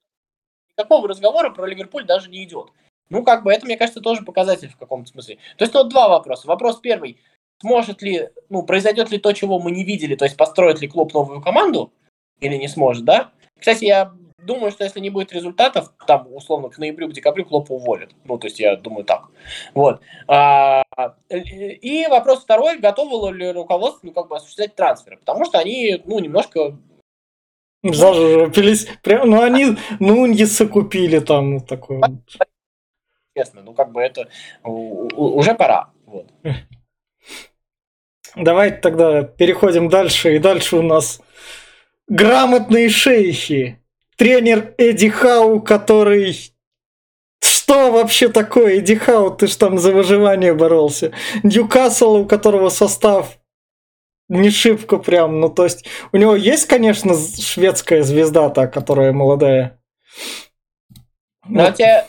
никакого разговора про Ливерпуль даже не идет. Ну, как бы это, мне кажется, тоже показатель в каком-то смысле. То есть вот два вопроса. Вопрос первый сможет ли, ну, произойдет ли то, чего мы не видели, то есть построит ли клуб новую команду или не сможет, да? Кстати, я думаю, что если не будет результатов, там, условно, к ноябрю, к декабрю Клопа уволят. Ну, то есть я думаю так. Вот. А, и вопрос второй, готово ли руководство, ну, как бы осуществлять трансферы, потому что они, ну, немножко Зажопились. Прям, ну, они Нуньеса купили там, ну, такое. Честно, ну, как бы это уже пора. Вот. Давайте тогда переходим дальше. И дальше у нас грамотные шейхи. Тренер Эдди Хау, который... Что вообще такое, Эдди Хау? Ты ж там за выживание боролся. Ньюкасл, у которого состав не шибко прям. Ну, то есть, у него есть, конечно, шведская звезда та, которая молодая. Но вот. тебе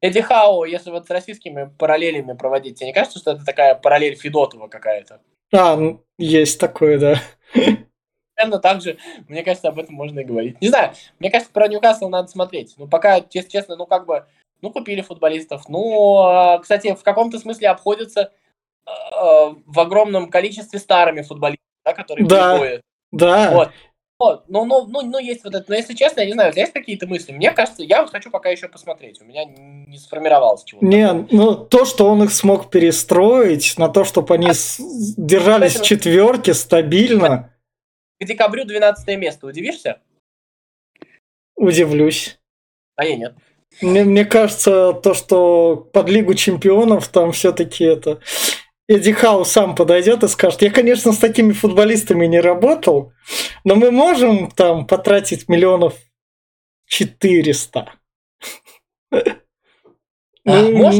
Эдди Хау, если вот с российскими параллелями проводить, тебе не кажется, что это такая параллель Федотова какая-то? А, есть такое, да. примерно так же, мне кажется, об этом можно и говорить. Не знаю, мне кажется, про Ньюкасл надо смотреть. Ну, пока, если честно, ну, как бы, ну, купили футболистов. Ну, а, кстати, в каком-то смысле обходятся э, в огромном количестве старыми футболистами, да, которые да, приходят. Да. Вот. Вот, ну, ну, ну, ну, есть вот это, но если честно, я не знаю, есть какие-то мысли? Мне кажется, я вот хочу пока еще посмотреть, у меня не сформировалось чего-то. Не, ну, то, что он их смог перестроить на то, чтобы они а, держались в четверке стабильно. К декабрю 12 место, удивишься? Удивлюсь. А я нет. Мне, мне кажется, то, что под Лигу чемпионов там все-таки это... Эдди Хау сам подойдет и скажет, я, конечно, с такими футболистами не работал, но мы можем там потратить миллионов 400. А, ну,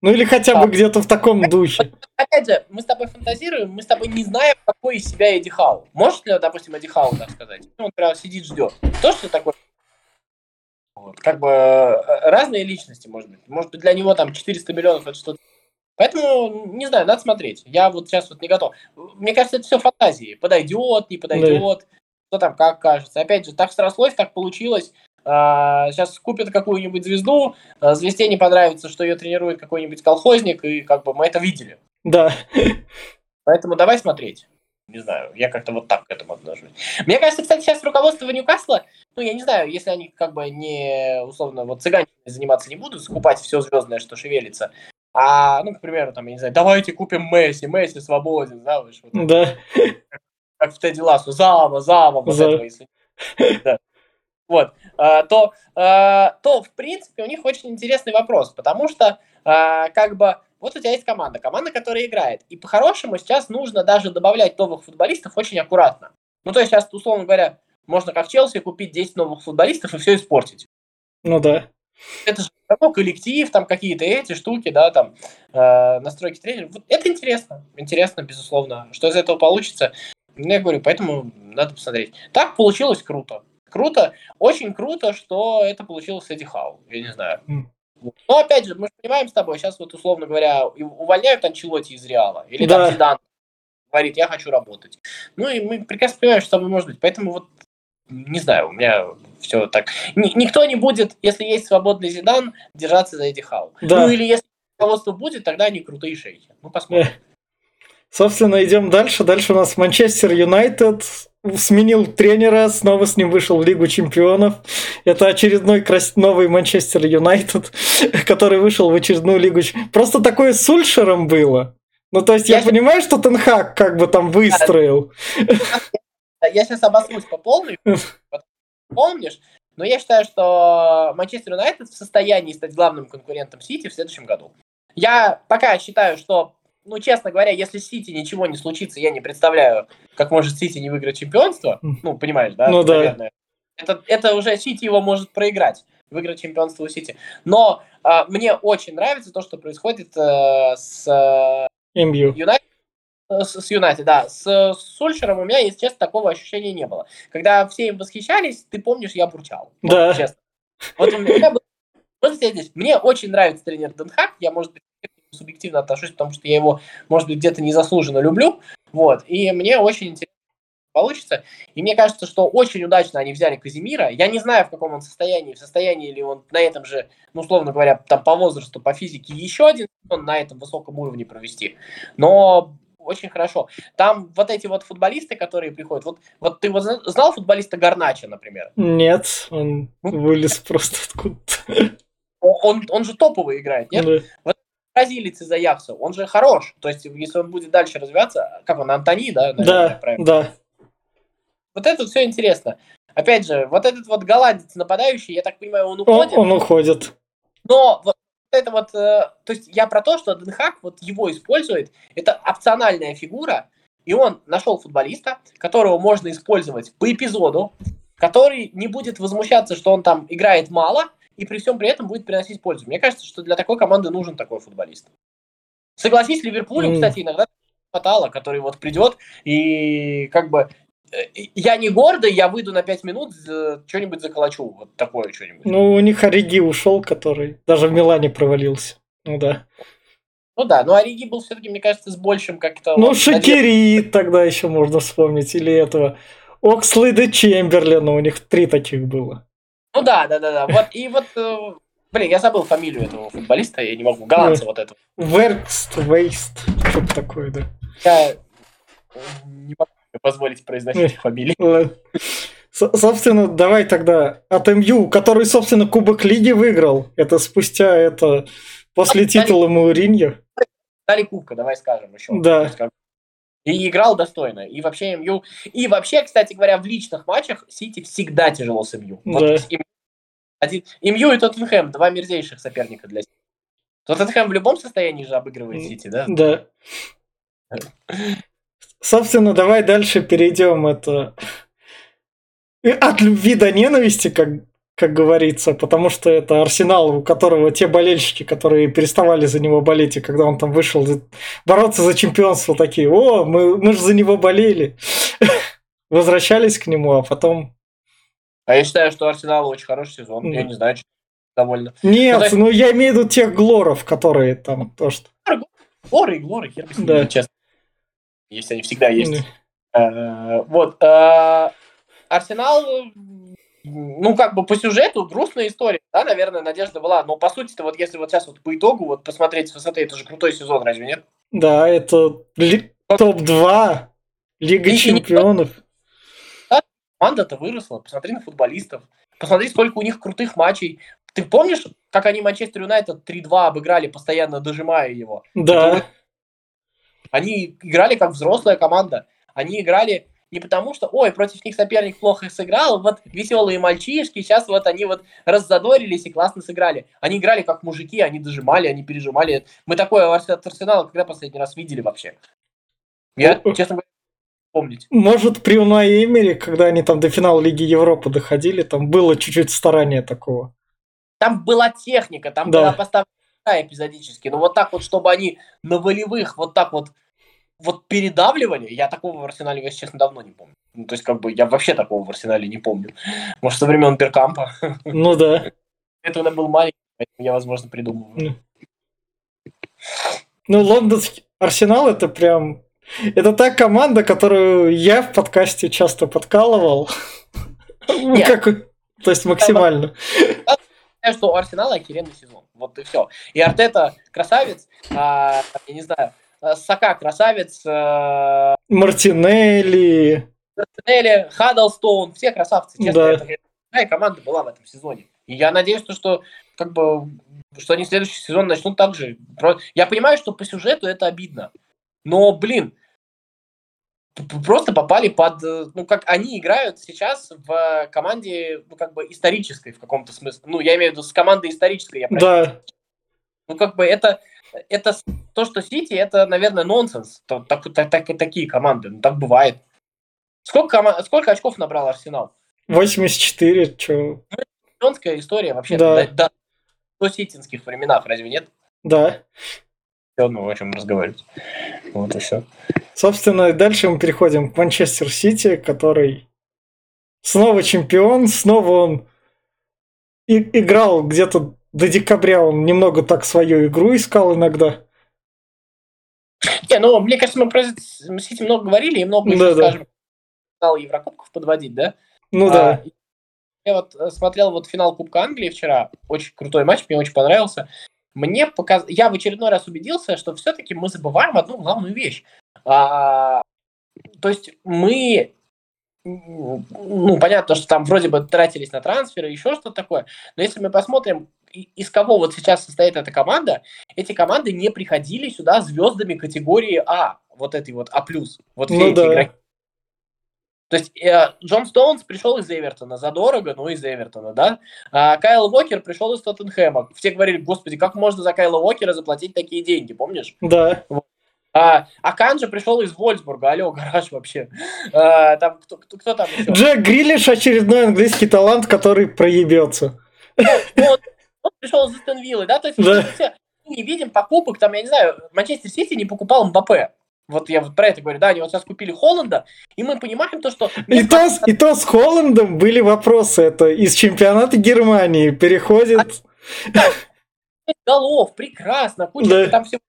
ну или хотя бы а. где-то в таком духе. Опять же, мы с тобой фантазируем, мы с тобой не знаем, какой из себя Эдди Хау. Может ли, допустим, Эдди Хау так сказать? Он прям сидит, ждет. То, что такое. Как бы э, разные личности, может быть. Может быть, для него там 400 миллионов это что-то. Поэтому, не знаю, надо смотреть. Я вот сейчас вот не готов. Мне кажется, это все фантазии. Подойдет, не подойдет. Да. Что там, как кажется. Опять же, так срослось, так получилось. А, сейчас купят какую-нибудь звезду, а, звезде не понравится, что ее тренирует какой-нибудь колхозник, и как бы мы это видели. Да. Поэтому давай смотреть. Не знаю, я как-то вот так к этому отношусь. Мне кажется, кстати, сейчас руководство Ньюкасла, ну, я не знаю, если они как бы не, условно, вот цыгане заниматься не будут, скупать все звездное, что шевелится, а, ну, к примеру, там, я не знаю, давайте купим Месси, Месси свободен, знаешь. Вот, да. Как, как в Тедди Лассу, зама, зама, вот За... этого, если... Да. Вот, а, то, а, то, в принципе, у них очень интересный вопрос, потому что, а, как бы, вот у тебя есть команда, команда, которая играет. И по-хорошему сейчас нужно даже добавлять новых футболистов очень аккуратно. Ну, то есть сейчас, условно говоря, можно как Челси купить 10 новых футболистов и все испортить. Ну да. Это же равно коллектив, там какие-то эти штуки, да, там э, настройки тренера. Вот это интересно, интересно, безусловно. Что из этого получится, ну, я говорю, поэтому надо посмотреть. Так получилось круто. Круто, очень круто, что это получилось с Эдди Хау. Я не знаю. Но опять же, мы же понимаем с тобой, сейчас вот условно говоря, увольняют Анчелоти из Реала. Или да. там Зидан говорит, я хочу работать. Ну и мы прекрасно понимаем, что там может быть. Поэтому вот не знаю, у меня все так. никто не будет, если есть свободный Зидан, держаться за Эдди Хау. Да. Ну или если руководство будет, тогда они крутые шейхи. Ну посмотрим. Собственно, идем дальше. Дальше у нас Манчестер Юнайтед сменил тренера, снова с ним вышел в Лигу чемпионов. Это очередной крас... новый Манчестер Юнайтед, который вышел в очередную Лигу Просто такое с Ульшером было. Ну, то есть я, я понимаю, что Тенхак как бы там выстроил. Я сейчас обоснусь по полной, помнишь, но я считаю, что Манчестер Юнайтед в состоянии стать главным конкурентом Сити в следующем году. Я пока считаю, что ну, честно говоря, если с Сити ничего не случится, я не представляю, как может Сити не выиграть чемпионство. Ну, понимаешь, да? Ну, да. Это, это уже Сити его может проиграть, выиграть чемпионство у Сити. Но э, мне очень нравится то, что происходит э, с э, Юнайтед. С, Юнайтед, да. С, Сульшером у меня, если честно, такого ощущения не было. Когда все им восхищались, ты помнишь, я бурчал. Да. Вот, честно. Вот у меня было... Вот здесь. Мне очень нравится тренер Денхак. Я, может быть, субъективно отношусь, потому что я его, может быть, где-то незаслуженно люблю. Вот. И мне очень интересно получится. И мне кажется, что очень удачно они взяли Казимира. Я не знаю, в каком он состоянии, в состоянии ли он на этом же, ну, условно говоря, там по возрасту, по физике еще один он на этом высоком уровне провести. Но очень хорошо. Там вот эти вот футболисты, которые приходят, вот, вот ты вот знал футболиста Гарнача, например? Нет, он ну, вылез просто откуда-то. Он, он же топовый играет, нет? Да. Вот бразилец из Аякса, он же хорош. То есть, если он будет дальше развиваться, как он, Антони, да? Наверное, да, да. Вот это все интересно. Опять же, вот этот вот голландец нападающий, я так понимаю, он уходит. Он, он уходит. Но вот это вот, э, то есть я про то, что Денхак вот его использует, это опциональная фигура, и он нашел футболиста, которого можно использовать по эпизоду, который не будет возмущаться, что он там играет мало, и при всем при этом будет приносить пользу. Мне кажется, что для такой команды нужен такой футболист. Согласись, Ливерпулю, mm. кстати, иногда хватало, который вот придет и как бы я не гордый, я выйду на 5 минут, что-нибудь заколочу, вот такое что-нибудь. Ну, у них Ориги ушел, который даже в Милане провалился. Ну да. Ну да, но Ориги был все-таки, мне кажется, с большим как-то... Ну, вот, Шакири надежд... тогда еще можно вспомнить, или этого Окслейда Чемберлина, у них три таких было. Ну да, да, да, да. Вот, и вот, э, блин, я забыл фамилию этого футболиста, я не могу, голландца вот этого. Веркст, Вейст, что-то такое, да. Я э, не могу позволить произносить фамилии. Собственно, давай тогда от МЮ, который, собственно, Кубок Лиги выиграл. Это спустя это после титула Мауриньо. Дали кубка, давай скажем еще. Да. И играл достойно. И вообще МЮ... И вообще, кстати говоря, в личных матчах Сити всегда тяжело с МЮ. Вот Да. один... МЮ и Тоттенхэм, два мерзейших соперника для Сити. Тоттенхэм в любом состоянии же обыгрывает. Сити, да? Да. Собственно, давай дальше перейдем это и от любви до ненависти, как, как говорится, потому что это Арсенал, у которого те болельщики, которые переставали за него болеть, и когда он там вышел за- бороться за чемпионство, такие, о, мы, мы же за него болели. Возвращались к нему, а потом... А я считаю, что Арсенал очень хороший сезон. Я не знаю, что довольно. Нет, Ну, ну я имею в виду тех глоров, которые там то, что... Глоры и глоры, хер честно. Если они всегда есть. Э, Вот. э, Арсенал, ну, как бы по сюжету грустная история, да, наверное, надежда была. Но по сути-то, вот если вот сейчас вот по итогу вот посмотреть с высоты, это же крутой сезон, разве нет? Да, это ли- топ-2 Лига И- и чемпионов. Команда-то выросла, посмотри на футболистов, посмотри, сколько у них крутых матчей. Ты помнишь, как они Манчестер Юнайтед 3-2 обыграли, постоянно дожимая его? Да, Они играли как взрослая команда. Они играли не потому, что, ой, против них соперник плохо сыграл, вот веселые мальчишки, сейчас вот они вот раззадорились и классно сыграли. Они играли как мужики, они дожимали, они пережимали. Мы такое от Арсенала когда последний раз видели вообще? Я, честно говоря, помнить. Может, при Унай Эмери, когда они там до финала Лиги Европы доходили, там было чуть-чуть старания такого. Там была техника, там Да. была поставлена игра эпизодически, но вот так вот, чтобы они на волевых вот так вот вот передавливали, я такого в Арсенале, если честно, давно не помню. Ну, то есть, как бы, я вообще такого в Арсенале не помню. Может, со времен Беркампа. Ну да. Я тогда был маленький, поэтому я, возможно, придумываю. Ну, лондонский Арсенал это прям... Это та команда, которую я в подкасте часто подкалывал. Ну, как... То есть максимально. Считаю, что у Арсенала охеренный сезон. Вот и все. И Артета красавец, а, я не знаю, Сака красавец, а, Мартинелли. Мартинелли, Хаддлстоун, все красавцы. Честно, Да. это команда была в этом сезоне. И я надеюсь, что, что как бы что они следующий сезон начнут так же. Я понимаю, что по сюжету это обидно. Но, блин, просто попали под... э, Ну, как они играют сейчас в команде, ну, как бы исторической в каком-то смысле. Ну, я имею в виду с командой исторической. Я правильно Да. ну, как бы это, это то, что Сити, это, наверное, нонсенс. Так, так, так- такие команды, ну, так бывает. Сколько, сколько очков набрал Арсенал? 84, чё. Чемпионская история вообще Да. до, до, ситинских временах, разве нет? Да. Всё, Ну, о чем разговаривать. Вот и все. Собственно, дальше мы переходим к Манчестер Сити, который снова чемпион, снова он и- играл где-то до декабря, он немного так свою игру искал иногда. Не, ну, мне кажется, мы про Сити много говорили, и много еще, Да-да. скажем, стал Еврокубков подводить, да? Ну А, да, Я вот э, смотрел вот финал Кубка Англии вчера. Очень крутой матч, мне очень понравился. Мне показ... Я в очередной раз убедился, что все-таки мы забываем одну главную вещь. А, То есть мы... Ну, понятно, что там вроде бы тратились на трансферы, еще что-то такое. Но если мы посмотрим, из кого вот сейчас состоит эта команда, эти команды не приходили сюда звездами категории А. Вот этой вот А+. Вот все ну эти да. игроки. То есть э, Джон Стоунс пришел из Эвертона, задорого, но из Эвертона, да? А Кайл Уокер пришел из Тоттенхэма. Все говорили, господи, как можно за Кайла Уокера заплатить такие деньги, помнишь? Да, А, а Канжа пришел из Вольсбурга, алло, гараж вообще. А, там кто, кто, кто там еще? Джек Грилиш очередной английский талант, который проебется. Ну, он, он пришел из Астон Виллы, да? То есть Да. мы все- мы не видим покупок, там, я не знаю, Манчестер Сити не покупал Мбаппе. Вот я вот про это говорю, да, они вот сейчас купили Холланда, и мы понимаем то, что... И то, с- и то с Холландом были вопросы. Это из чемпионата Германии переходит... голов, прекрасно, куча Да. там всего.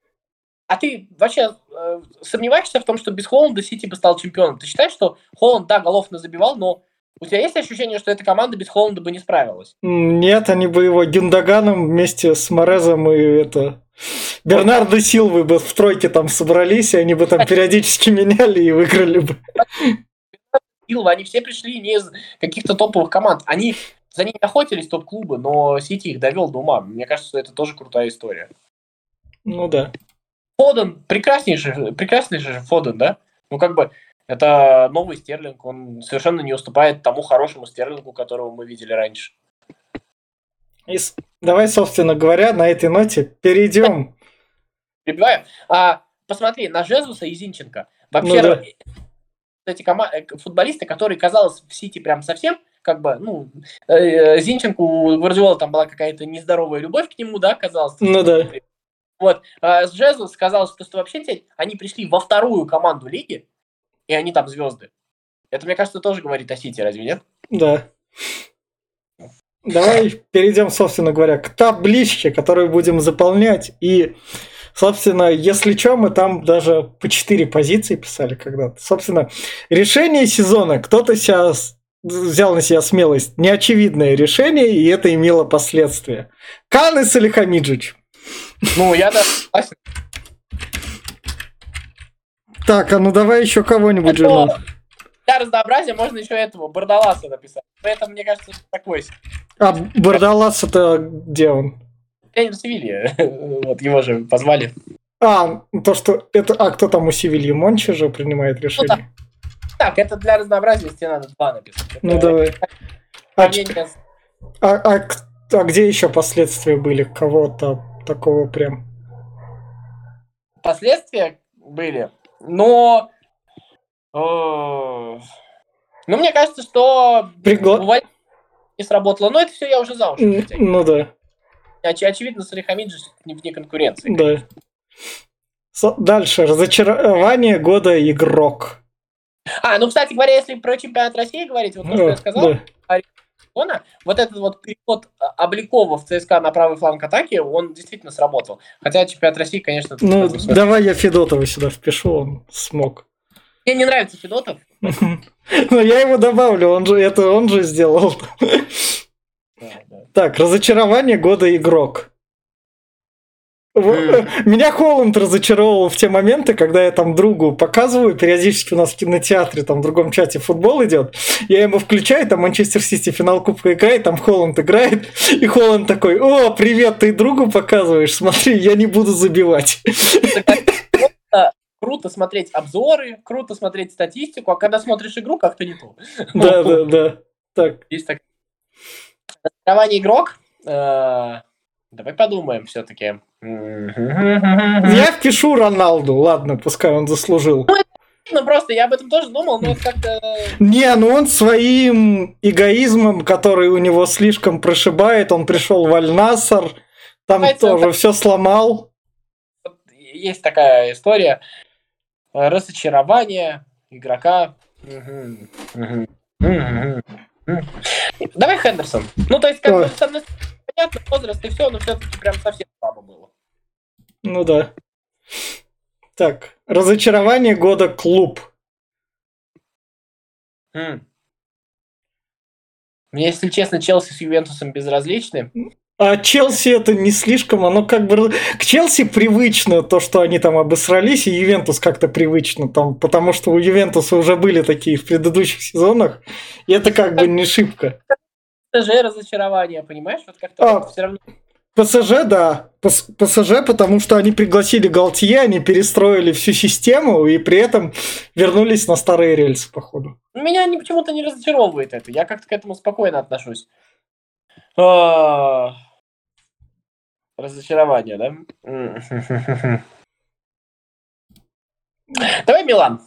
А ты вообще э, сомневаешься в том, что без Холланда Сити бы стал чемпионом? Ты считаешь, что Холланд, да, голов забивал, но у тебя есть ощущение, что эта команда без Холланда бы не справилась? Нет, они бы его Гюндаганом вместе с Морезом и это... Бернардо Силвы бы в тройке там собрались, и они бы там периодически меняли и выиграли бы. Силва, они все пришли не из каких-то топовых команд. Они за ними охотились топ-клубы, но Сити их довел до ума. Мне кажется, это тоже крутая история. Ну да. Фоден, прекраснейший, прекраснейший Фоден, да? Ну, как бы, это новый Стерлинг, он совершенно не уступает тому хорошему Стерлингу, которого мы видели раньше. И давай, собственно говоря, на этой ноте перейдем. Перебиваю. А, посмотри, на Жезуса и Зинченко. Вообще, ну, да. эти кома- э, футболисты, которые, казалось, в Сити прям совсем, как бы, ну, э, Зинченко у Гвардиола там была какая-то нездоровая любовь к нему, да, казалось. Ну да. Вот, а с Джезус сказал, что, что вообще они пришли во вторую команду лиги, и они там звезды. Это, мне кажется, тоже говорит о Сити, разве нет? Да. Давай перейдем, собственно говоря, к табличке, которую будем заполнять. И, собственно, если что, мы там даже по четыре позиции писали когда-то. Собственно, решение сезона. Кто-то сейчас взял на себя смелость. Неочевидное решение, и это имело последствия. Канес или Хамиджич? Ну, я да, согласен. Так, а ну давай еще кого-нибудь же. Для разнообразия можно еще этого Бардаласа написать. Поэтому, мне кажется, такой. А Бардалас это где он? Тренер Севилья. вот его же позвали. А, то, что это... А кто там у Севильи? Мончи же принимает решение? Ну, так. так, это для разнообразия, если надо два написать. Ну, давай. А, а, а, а где еще последствия были кого-то такого прям? Последствия были, но... Э, ну, мне кажется, что Пригла... не сработало. Но это все я уже за уши. Ну да. Оч- очевидно, Салихамиджи не вне конкуренции. Да. Со- дальше. Разочарование года игрок. А, ну, кстати говоря, если про чемпионат России говорить, вот то, что я сказал, да. Леона, вот этот вот переход а, Обликова в ЦСКА на правый фланг атаки, он действительно сработал. Хотя чемпионат России, конечно... Ну, давай я Федотова сюда впишу, он смог. Мне не нравится Федотов. Но я его добавлю, он же это он же сделал. Так, разочарование года игрок. Меня Холланд разочаровывал в те моменты, когда я там другу показываю, периодически у нас в кинотеатре, там в другом чате футбол идет, я ему включаю, там Манчестер Сити финал Кубка играет, там Холланд играет, и Холланд такой, о, привет, ты другу показываешь, смотри, я не буду забивать. Круто смотреть обзоры, круто смотреть статистику, а когда смотришь игру, как-то не то. Да, да, да. Так. Есть так. Разочарование игрок. Давай подумаем все-таки. Я впишу Роналду, ладно, пускай он заслужил. Ну, ну, просто я об этом тоже думал, но это как-то... Не, ну он своим эгоизмом, который у него слишком прошибает, он пришел в Альнасар, там Давайте тоже все сломал. Есть такая история. Разочарование игрока. Давай Хендерсон. Ну, то есть, как бы, понятно, возраст и все, но все-таки прям совсем слабо было. Ну да. Так, разочарование года клуб. Хм. Мне, если честно, Челси с Ювентусом безразличны. А Челси это не слишком, оно как бы... К Челси привычно то, что они там обосрались, и Ювентус как-то привычно там, потому что у Ювентуса уже были такие в предыдущих сезонах, и это как бы не шибко. ПСЖ разочарование, понимаешь? Вот как-то а, все равно... ПСЖ, да. ПСЖ, потому что они пригласили Галтье, они перестроили всю систему и при этом вернулись на старые рельсы, походу. Меня не, почему-то не разочаровывает это. Я как-то к этому спокойно отношусь. А... Разочарование, да? Давай Милан.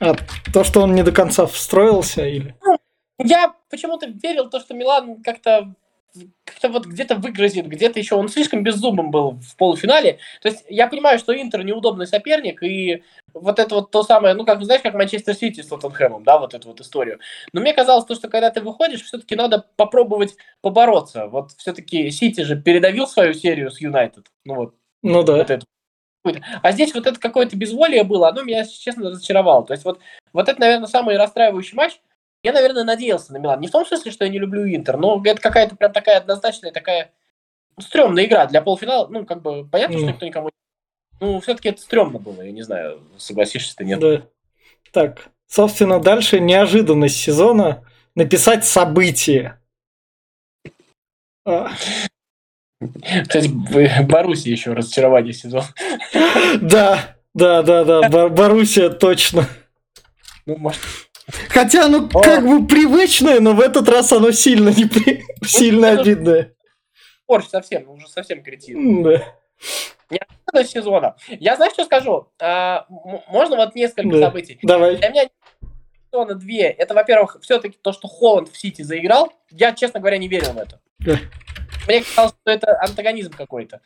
А, то, что он не до конца встроился или? Ну, я почему-то верил, то, что Милан как-то как-то вот где-то выгрозит, где-то еще он слишком беззубым был в полуфинале. То есть я понимаю, что Интер неудобный соперник, и вот это вот то самое, ну, как знаешь, как Манчестер Сити с Тоттенхэмом, да, вот эту вот историю. Но мне казалось, то, что когда ты выходишь, все-таки надо попробовать побороться. Вот все-таки Сити же передавил свою серию с Юнайтед. Ну вот, Ну да. Вот это. А здесь вот это какое-то безволие было, оно меня, честно, разочаровало. То есть вот, вот это, наверное, самый расстраивающий матч. Я, наверное, надеялся на Милан. Не в том смысле, что я не люблю Интер, но это какая-то прям такая однозначная, такая стрёмная игра для полуфинала. Ну, как бы, понятно, mm. что никто никому... Ну, все-таки это стрёмно было, я не знаю, согласишься ты, нет? Да. Так, собственно, дальше неожиданность сезона написать событие. А. Кстати, Баруси еще разочарование сезона. Да, да, да, да, Барусия точно. Ну, может, Хотя оно О. как бы привычное, но в этот раз оно сильно не при... сильно обидное. Порш совсем, уже совсем кретин. Да. Неожиданность сезона. Я знаю, что скажу? А, можно вот несколько да. событий. Давай. Для меня сезона две. Это, во-первых, все-таки то, что Холланд в Сити заиграл. Я, честно говоря, не верил в это. Да. Мне казалось, что это антагонизм какой-то.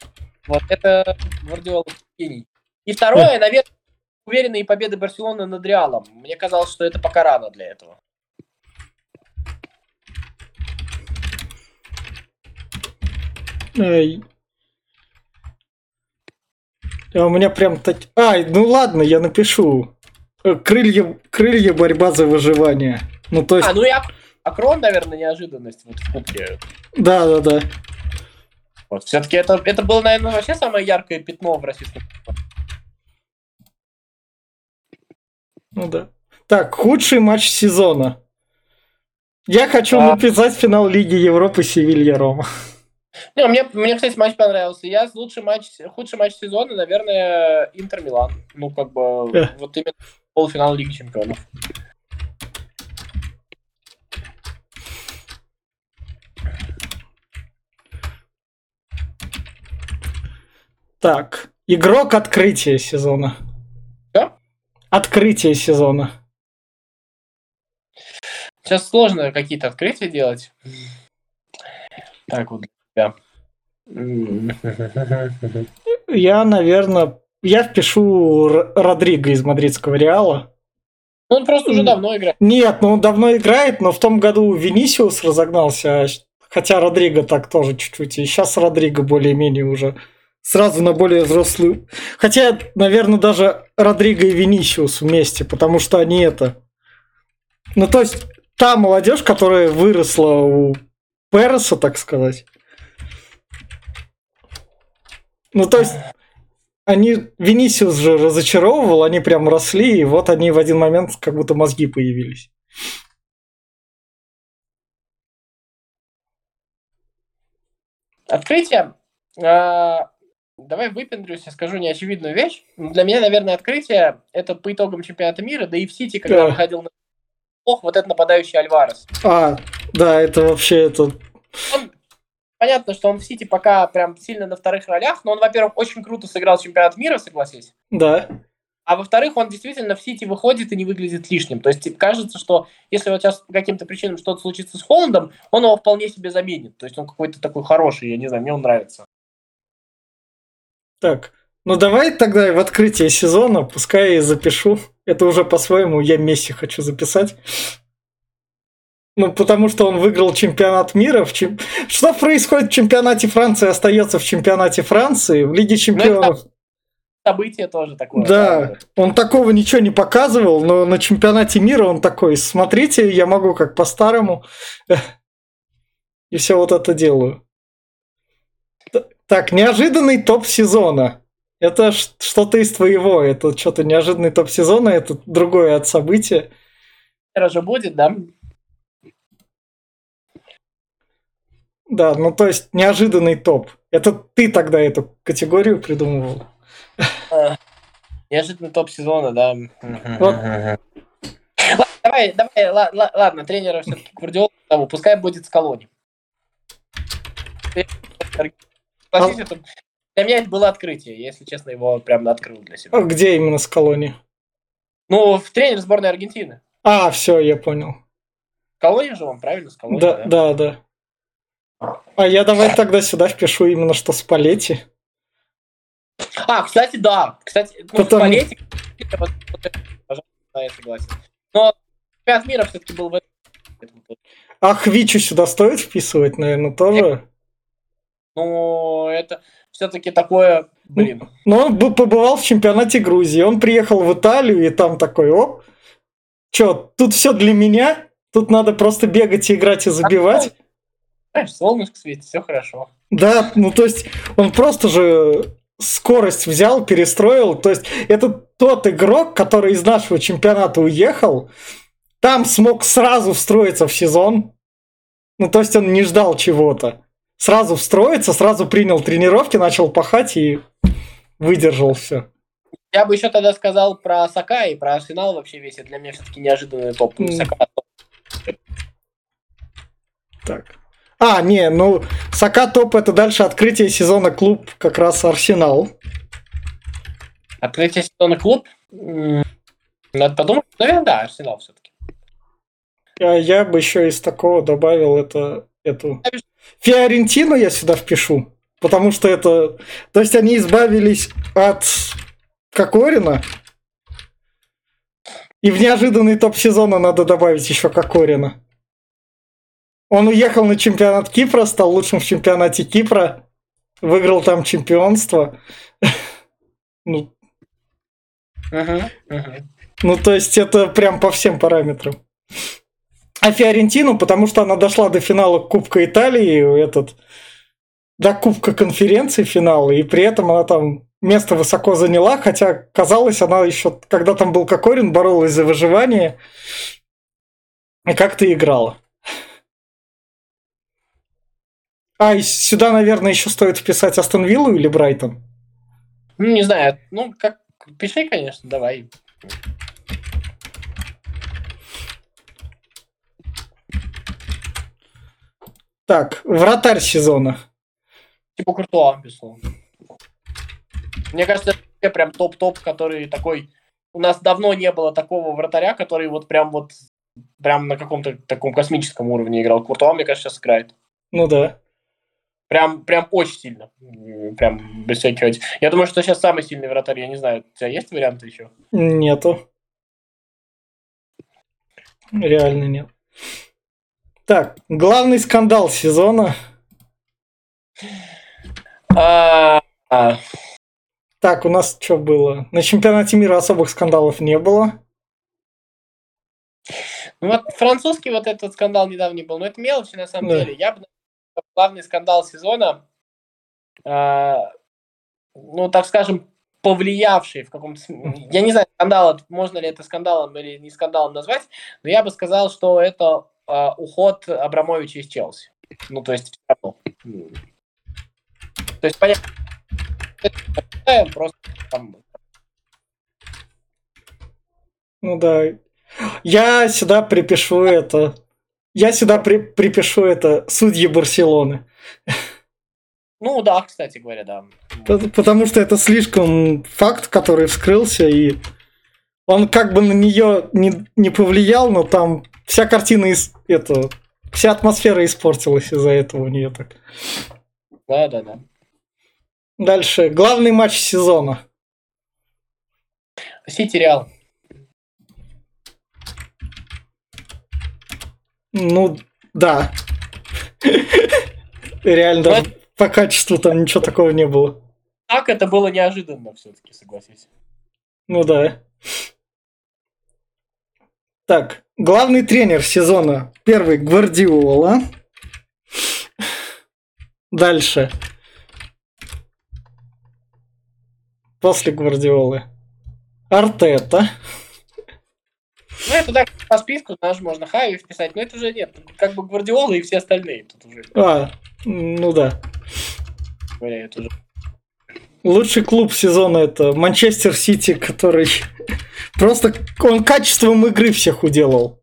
Вот это Гвардиола гений. И второе, да. наверное, уверенные победы Барселоны над Реалом. Мне казалось, что это пока рано для этого. Ай. А у меня прям так... Ай, ну ладно, я напишу. Э, крылья, крылья борьба за выживание. Ну, то есть... А, ну и Акрон, наверное, неожиданность вот в кубке. Да, да, да. Вот, все-таки это, это было, наверное, вообще самое яркое пятно в российском Ну да. Так, худший матч сезона. Я хочу а... написать финал Лиги Европы Севилья Рома. Не, мне, мне, кстати, матч понравился. Я лучший матч, худший матч сезона, наверное, Интер Милан. Ну, как бы, yeah. вот именно полуфинал Лиги Чемпионов. Так, игрок открытия сезона. Открытие сезона. Сейчас сложно какие-то открытия делать. Так вот для Я, наверное, я впишу Родриго из мадридского Реала. Он просто уже давно играет. Нет, ну он давно играет, но в том году Винисиус разогнался, хотя Родриго так тоже чуть-чуть. И сейчас Родриго более-менее уже сразу на более взрослую. Хотя, наверное, даже Родриго и Винисиус вместе, потому что они это... Ну, то есть, та молодежь, которая выросла у Переса, так сказать. Ну, то есть, они... Винисиус же разочаровывал, они прям росли, и вот они в один момент как будто мозги появились. Открытие. Давай выпендрюсь и скажу неочевидную вещь. Для меня, наверное, открытие – это по итогам чемпионата мира, да и в Сити, когда да. выходил на ох, вот этот нападающий Альварес. А, да, это вообще это... Он, понятно, что он в Сити пока прям сильно на вторых ролях, но он, во-первых, очень круто сыграл чемпионат мира, согласись. Да. А во-вторых, он действительно в Сити выходит и не выглядит лишним. То есть кажется, что если вот сейчас по каким-то причинам что-то случится с Холландом, он его вполне себе заменит. То есть он какой-то такой хороший, я не знаю, мне он нравится. Так, ну давай тогда в открытие сезона, пускай я запишу. Это уже по-своему я Месси хочу записать. Ну, потому что он выиграл чемпионат мира. В чем... Что происходит в чемпионате Франции, остается в чемпионате Франции, в Лиге ну, чемпионов. Ну, событие тоже такое. Да, он такого ничего не показывал, но на чемпионате мира он такой, смотрите, я могу как по-старому. И все вот это делаю. Так, неожиданный топ сезона. Это что-то из твоего, это что-то неожиданный топ сезона, это другое от события. Это же будет, да? Да, ну то есть неожиданный топ. Это ты тогда эту категорию придумывал. А, неожиданный топ сезона, да. Вот. Давай, давай, ладно, тренера все-таки Гвардиола, пускай будет с колонией. Согласись, а... это для меня это было открытие, если честно, его прям открыл для себя. А где именно с колонией? Ну, в тренер сборной Аргентины. А, все, я понял. Колония же он, правильно, с колонией, да? Да, да, да. А я давай тогда сюда впишу именно что с Палетти. А, кстати, да. Кстати, ну, Потом... Палетти... я согласен. Но чемпионат мира все-таки был в этом. А Хвичу сюда стоит вписывать, наверное, тоже? Но это все-таки такое Блин. Но он побывал в чемпионате Грузии. Он приехал в Италию и там такой, оп, что, тут все для меня? Тут надо просто бегать и играть и забивать? Знаешь, солнышко светит, все хорошо. Да, ну то есть он просто же скорость взял, перестроил. То есть это тот игрок, который из нашего чемпионата уехал, там смог сразу встроиться в сезон. Ну, то есть он не ждал чего-то. Сразу встроиться, сразу принял тренировки, начал пахать и выдержал все. Я бы еще тогда сказал про Сака и про Арсенал вообще весь. Это для меня все-таки неожиданный топ. Mm. Сака. Так. А, не, ну, Сака топ это дальше открытие сезона клуб, как раз Арсенал. Открытие сезона клуб? Надо подумать. Наверное, да, Арсенал все-таки. А я бы еще из такого добавил это, эту... Фиорентину я сюда впишу. Потому что это... То есть они избавились от Кокорина. И в неожиданный топ сезона надо добавить еще Кокорина. Он уехал на чемпионат Кипра, стал лучшим в чемпионате Кипра, выиграл там чемпионство. ну, ну, то есть это прям по всем параметрам. А Фиорентину, потому что она дошла до финала Кубка Италии, этот, до Кубка конференции финала, и при этом она там место высоко заняла, хотя казалось, она еще, когда там был Кокорин, боролась за выживание и как-то играла. А, и сюда, наверное, еще стоит вписать Астон Виллу или Брайтон? Ну, не знаю. Ну, как пиши, конечно, давай. Так, вратарь сезона. Типа Куртуа, безусловно. Мне кажется, это прям топ-топ, который такой... У нас давно не было такого вратаря, который вот прям вот прям на каком-то таком космическом уровне играл. Куртуа, мне кажется, сейчас играет. Ну да. Прям, прям очень сильно. Прям без всяких... Я думаю, что сейчас самый сильный вратарь. Я не знаю, у тебя есть варианты еще? Нету. Реально нет. Так, главный скандал сезона. А, а. Так, у нас что было? На чемпионате мира особых скандалов не было. Ну вот французский вот этот скандал недавний был, но это мелочи на самом да. деле. Я бы главный скандал сезона, э, ну, так скажем, повлиявший в каком-то... Я не знаю, скандал, можно ли это скандалом или не скандалом назвать, но я бы сказал, что это э, уход Абрамовича из Челси. Ну, то есть, То есть, понятно, просто там... Ну да. Я сюда припишу это я сюда при, припишу это судьи Барселоны. Ну да, кстати говоря, да. Потому что это слишком факт, который вскрылся, и он как бы на нее не, не повлиял, но там вся картина, из, это, вся атмосфера испортилась из-за этого у нее так. Да, да, да. Дальше. Главный матч сезона. Сити Реал. Ну, да. Реально, даже по качеству там ничего такого не было. Так, это было неожиданно все-таки, согласись. Ну да. Так, главный тренер сезона. Первый Гвардиола. Дальше. После Гвардиолы. Артета. Ну, это так, по списку, даже можно Хави вписать, но это уже нет. Как бы Гвардиола и все остальные тут уже. А, ну да. Говоря, это уже... Лучший клуб сезона это Манчестер Сити, который просто он качеством игры всех уделал.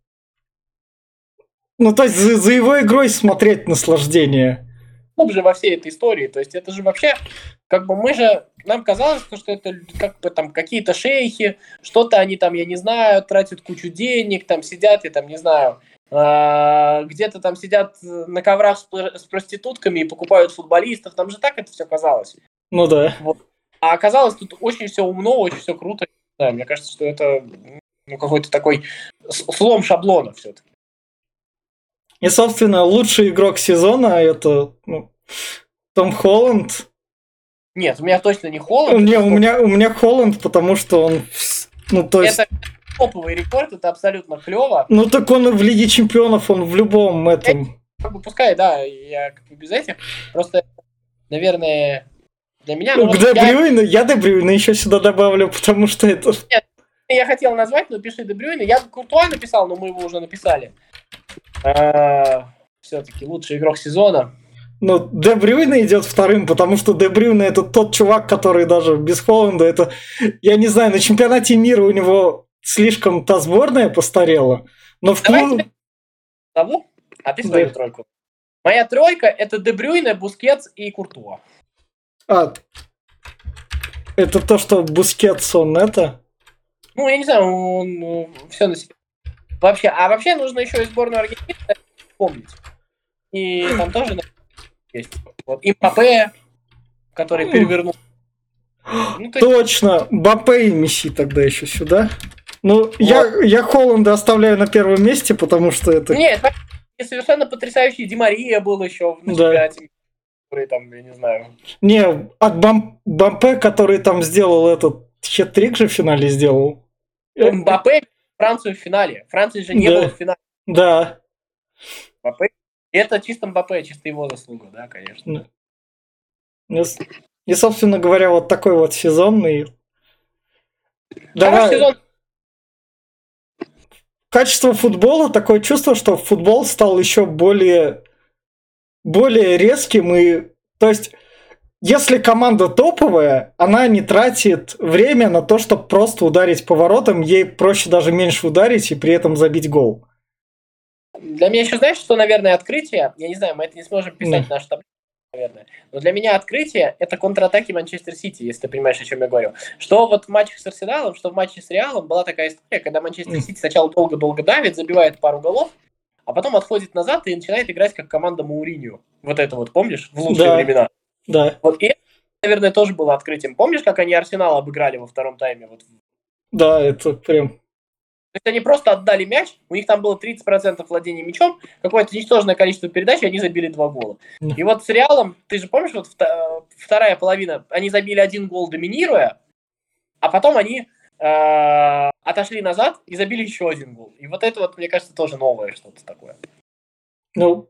Ну, то есть за, за его игрой смотреть наслаждение. Клуб же во всей этой истории. То есть это же вообще, как бы мы же нам казалось, что это как бы там какие-то шейхи, что-то они там, я не знаю, тратят кучу денег, там сидят, я там не знаю, э, где-то там сидят на коврах с проститутками и покупают футболистов, там же так это все казалось. Ну да. Вот. А оказалось, тут очень все умно, очень все круто. Да, мне кажется, что это ну, какой-то такой слом шаблона все-таки. И, собственно, лучший игрок сезона это ну, Том Холланд, Нет, у меня точно не Холланд. Не, у меня, у меня Холланд, потому что он... Ну, то есть... Это топовый рекорд, это абсолютно клево. Ну, так он и в Лиге Чемпионов, он в любом этом... Как бы, пускай, да, я как бы без этих. Просто, наверное, для меня... Ну, к Дебрюйну, я... я Дебрюйна еще сюда добавлю, потому что это... Нет, я хотел назвать, но пиши Дебрюйна. Я Куртуа написал, но мы его уже написали. А, Все-таки лучший игрок сезона. Ну, Де Брюйне идет вторым, потому что Де Брюйне это тот чувак, который даже без Холланда, это, я не знаю, на чемпионате мира у него слишком та сборная постарела, но в клубе... Зову, а ты свою да. тройку. Моя тройка это Де Брюйне, Бускетс и Куртуа. А, это то, что Бускетс, он это? Ну, я не знаю, он ну, все на себе. Вообще, а вообще нужно еще и сборную Аргентины помнить. И там тоже есть. Вот Импапе, который перевернул. Ну, есть... Точно, Бапе и Месси тогда еще сюда. Ну, вот. я, я Холланда оставляю на первом месте, потому что это... Нет, совершенно потрясающий Димария был еще в да. Который там, я не знаю... Не, от Бам... Бампе, который там сделал этот хет-трик же в финале сделал. Мбаппе Францию в финале. Франции же не да. было в финале. Да. Мбаппе. Это чисто Мбаппе, чисто его заслуга, да, конечно. И, собственно говоря, вот такой вот сезонный. Давай. сезон качество футбола такое чувство, что футбол стал еще более, более резким и, то есть, если команда топовая, она не тратит время на то, чтобы просто ударить поворотом, ей проще даже меньше ударить и при этом забить гол. Для меня еще, знаешь, что, наверное, открытие, я не знаю, мы это не сможем писать в нашу таблицу, наверное. Но для меня открытие – это контратаки Манчестер Сити, если ты понимаешь, о чем я говорю. Что вот в матчах с Арсеналом, что в матче с Реалом была такая история, когда Манчестер Сити сначала долго-долго давит, забивает пару голов, а потом отходит назад и начинает играть как команда Мауринью. Вот это вот, помнишь, в лучшие да. времена? Да. Вот и это, наверное, тоже было открытием. Помнишь, как они Арсенал обыграли во втором тайме? Вот? Да, это прям то есть они просто отдали мяч, у них там было 30% владения мячом, какое-то ничтожное количество передач, и они забили два гола. И вот с Реалом, ты же помнишь, вот вторая половина, они забили один гол, доминируя, а потом они отошли назад и забили еще один гол. И вот это вот, мне кажется, тоже новое что-то такое. Ну,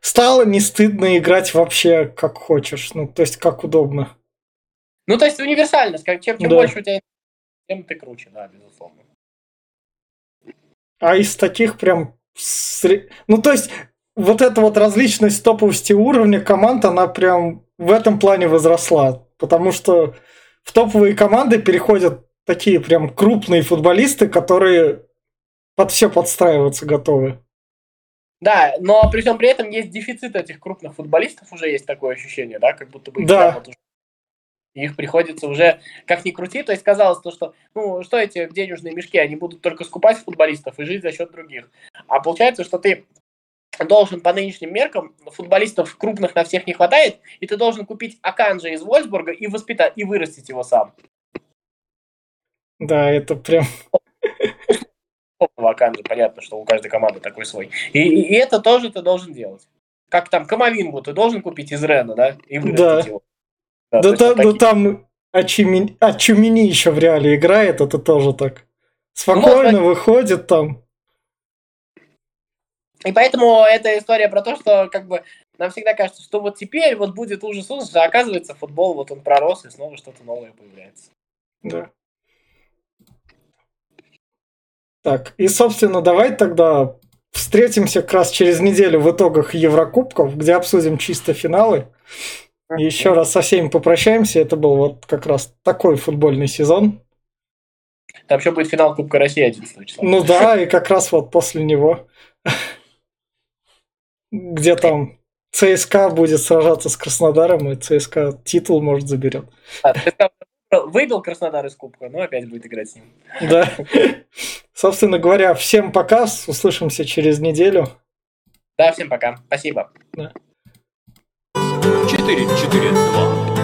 стало не стыдно играть вообще как хочешь, ну, то есть как удобно. Ну, то есть универсальность, как, чем, чем да. больше у тебя, тем ты круче, да, безусловно. А из таких прям... Ну, то есть, вот эта вот различность топовости уровня команд, она прям в этом плане возросла. Потому что в топовые команды переходят такие прям крупные футболисты, которые под все подстраиваться готовы. Да, но при всем при этом есть дефицит этих крупных футболистов, уже есть такое ощущение, да, как будто бы да. вот уже их приходится уже как ни крути. То есть казалось то, что ну что эти денежные мешки, они будут только скупать футболистов и жить за счет других. А получается, что ты должен по нынешним меркам, футболистов крупных на всех не хватает, и ты должен купить Аканжа из Вольсбурга и воспитать, и вырастить его сам. Да, это прям... Аканжа, понятно, что у каждой команды такой свой. И, и, это тоже ты должен делать. Как там Камовингу ты должен купить из Рена, да, и да. его. Да, да, да, ну там Ачумини, Ачумини еще в реале играет, это тоже так. Спокойно ну, выходит там. И поэтому эта история про то, что как бы нам всегда кажется, что вот теперь вот будет ужас ужас, а оказывается футбол вот он пророс и снова что-то новое появляется. Да. Так, и собственно давай тогда встретимся как раз через неделю в итогах Еврокубков, где обсудим чисто финалы. Еще раз со всеми попрощаемся. Это был вот как раз такой футбольный сезон. Там еще будет финал Кубка России 11 числа. Ну да, и как раз вот после него, где там ЦСКА будет сражаться с Краснодаром, и ЦСКА титул, может, заберет. А, ЦСКА выбил Краснодар из Кубка, но опять будет играть с ним. Да. Собственно говоря, всем пока. Услышимся через неделю. Да, всем пока. Спасибо. Да. 4-4-2.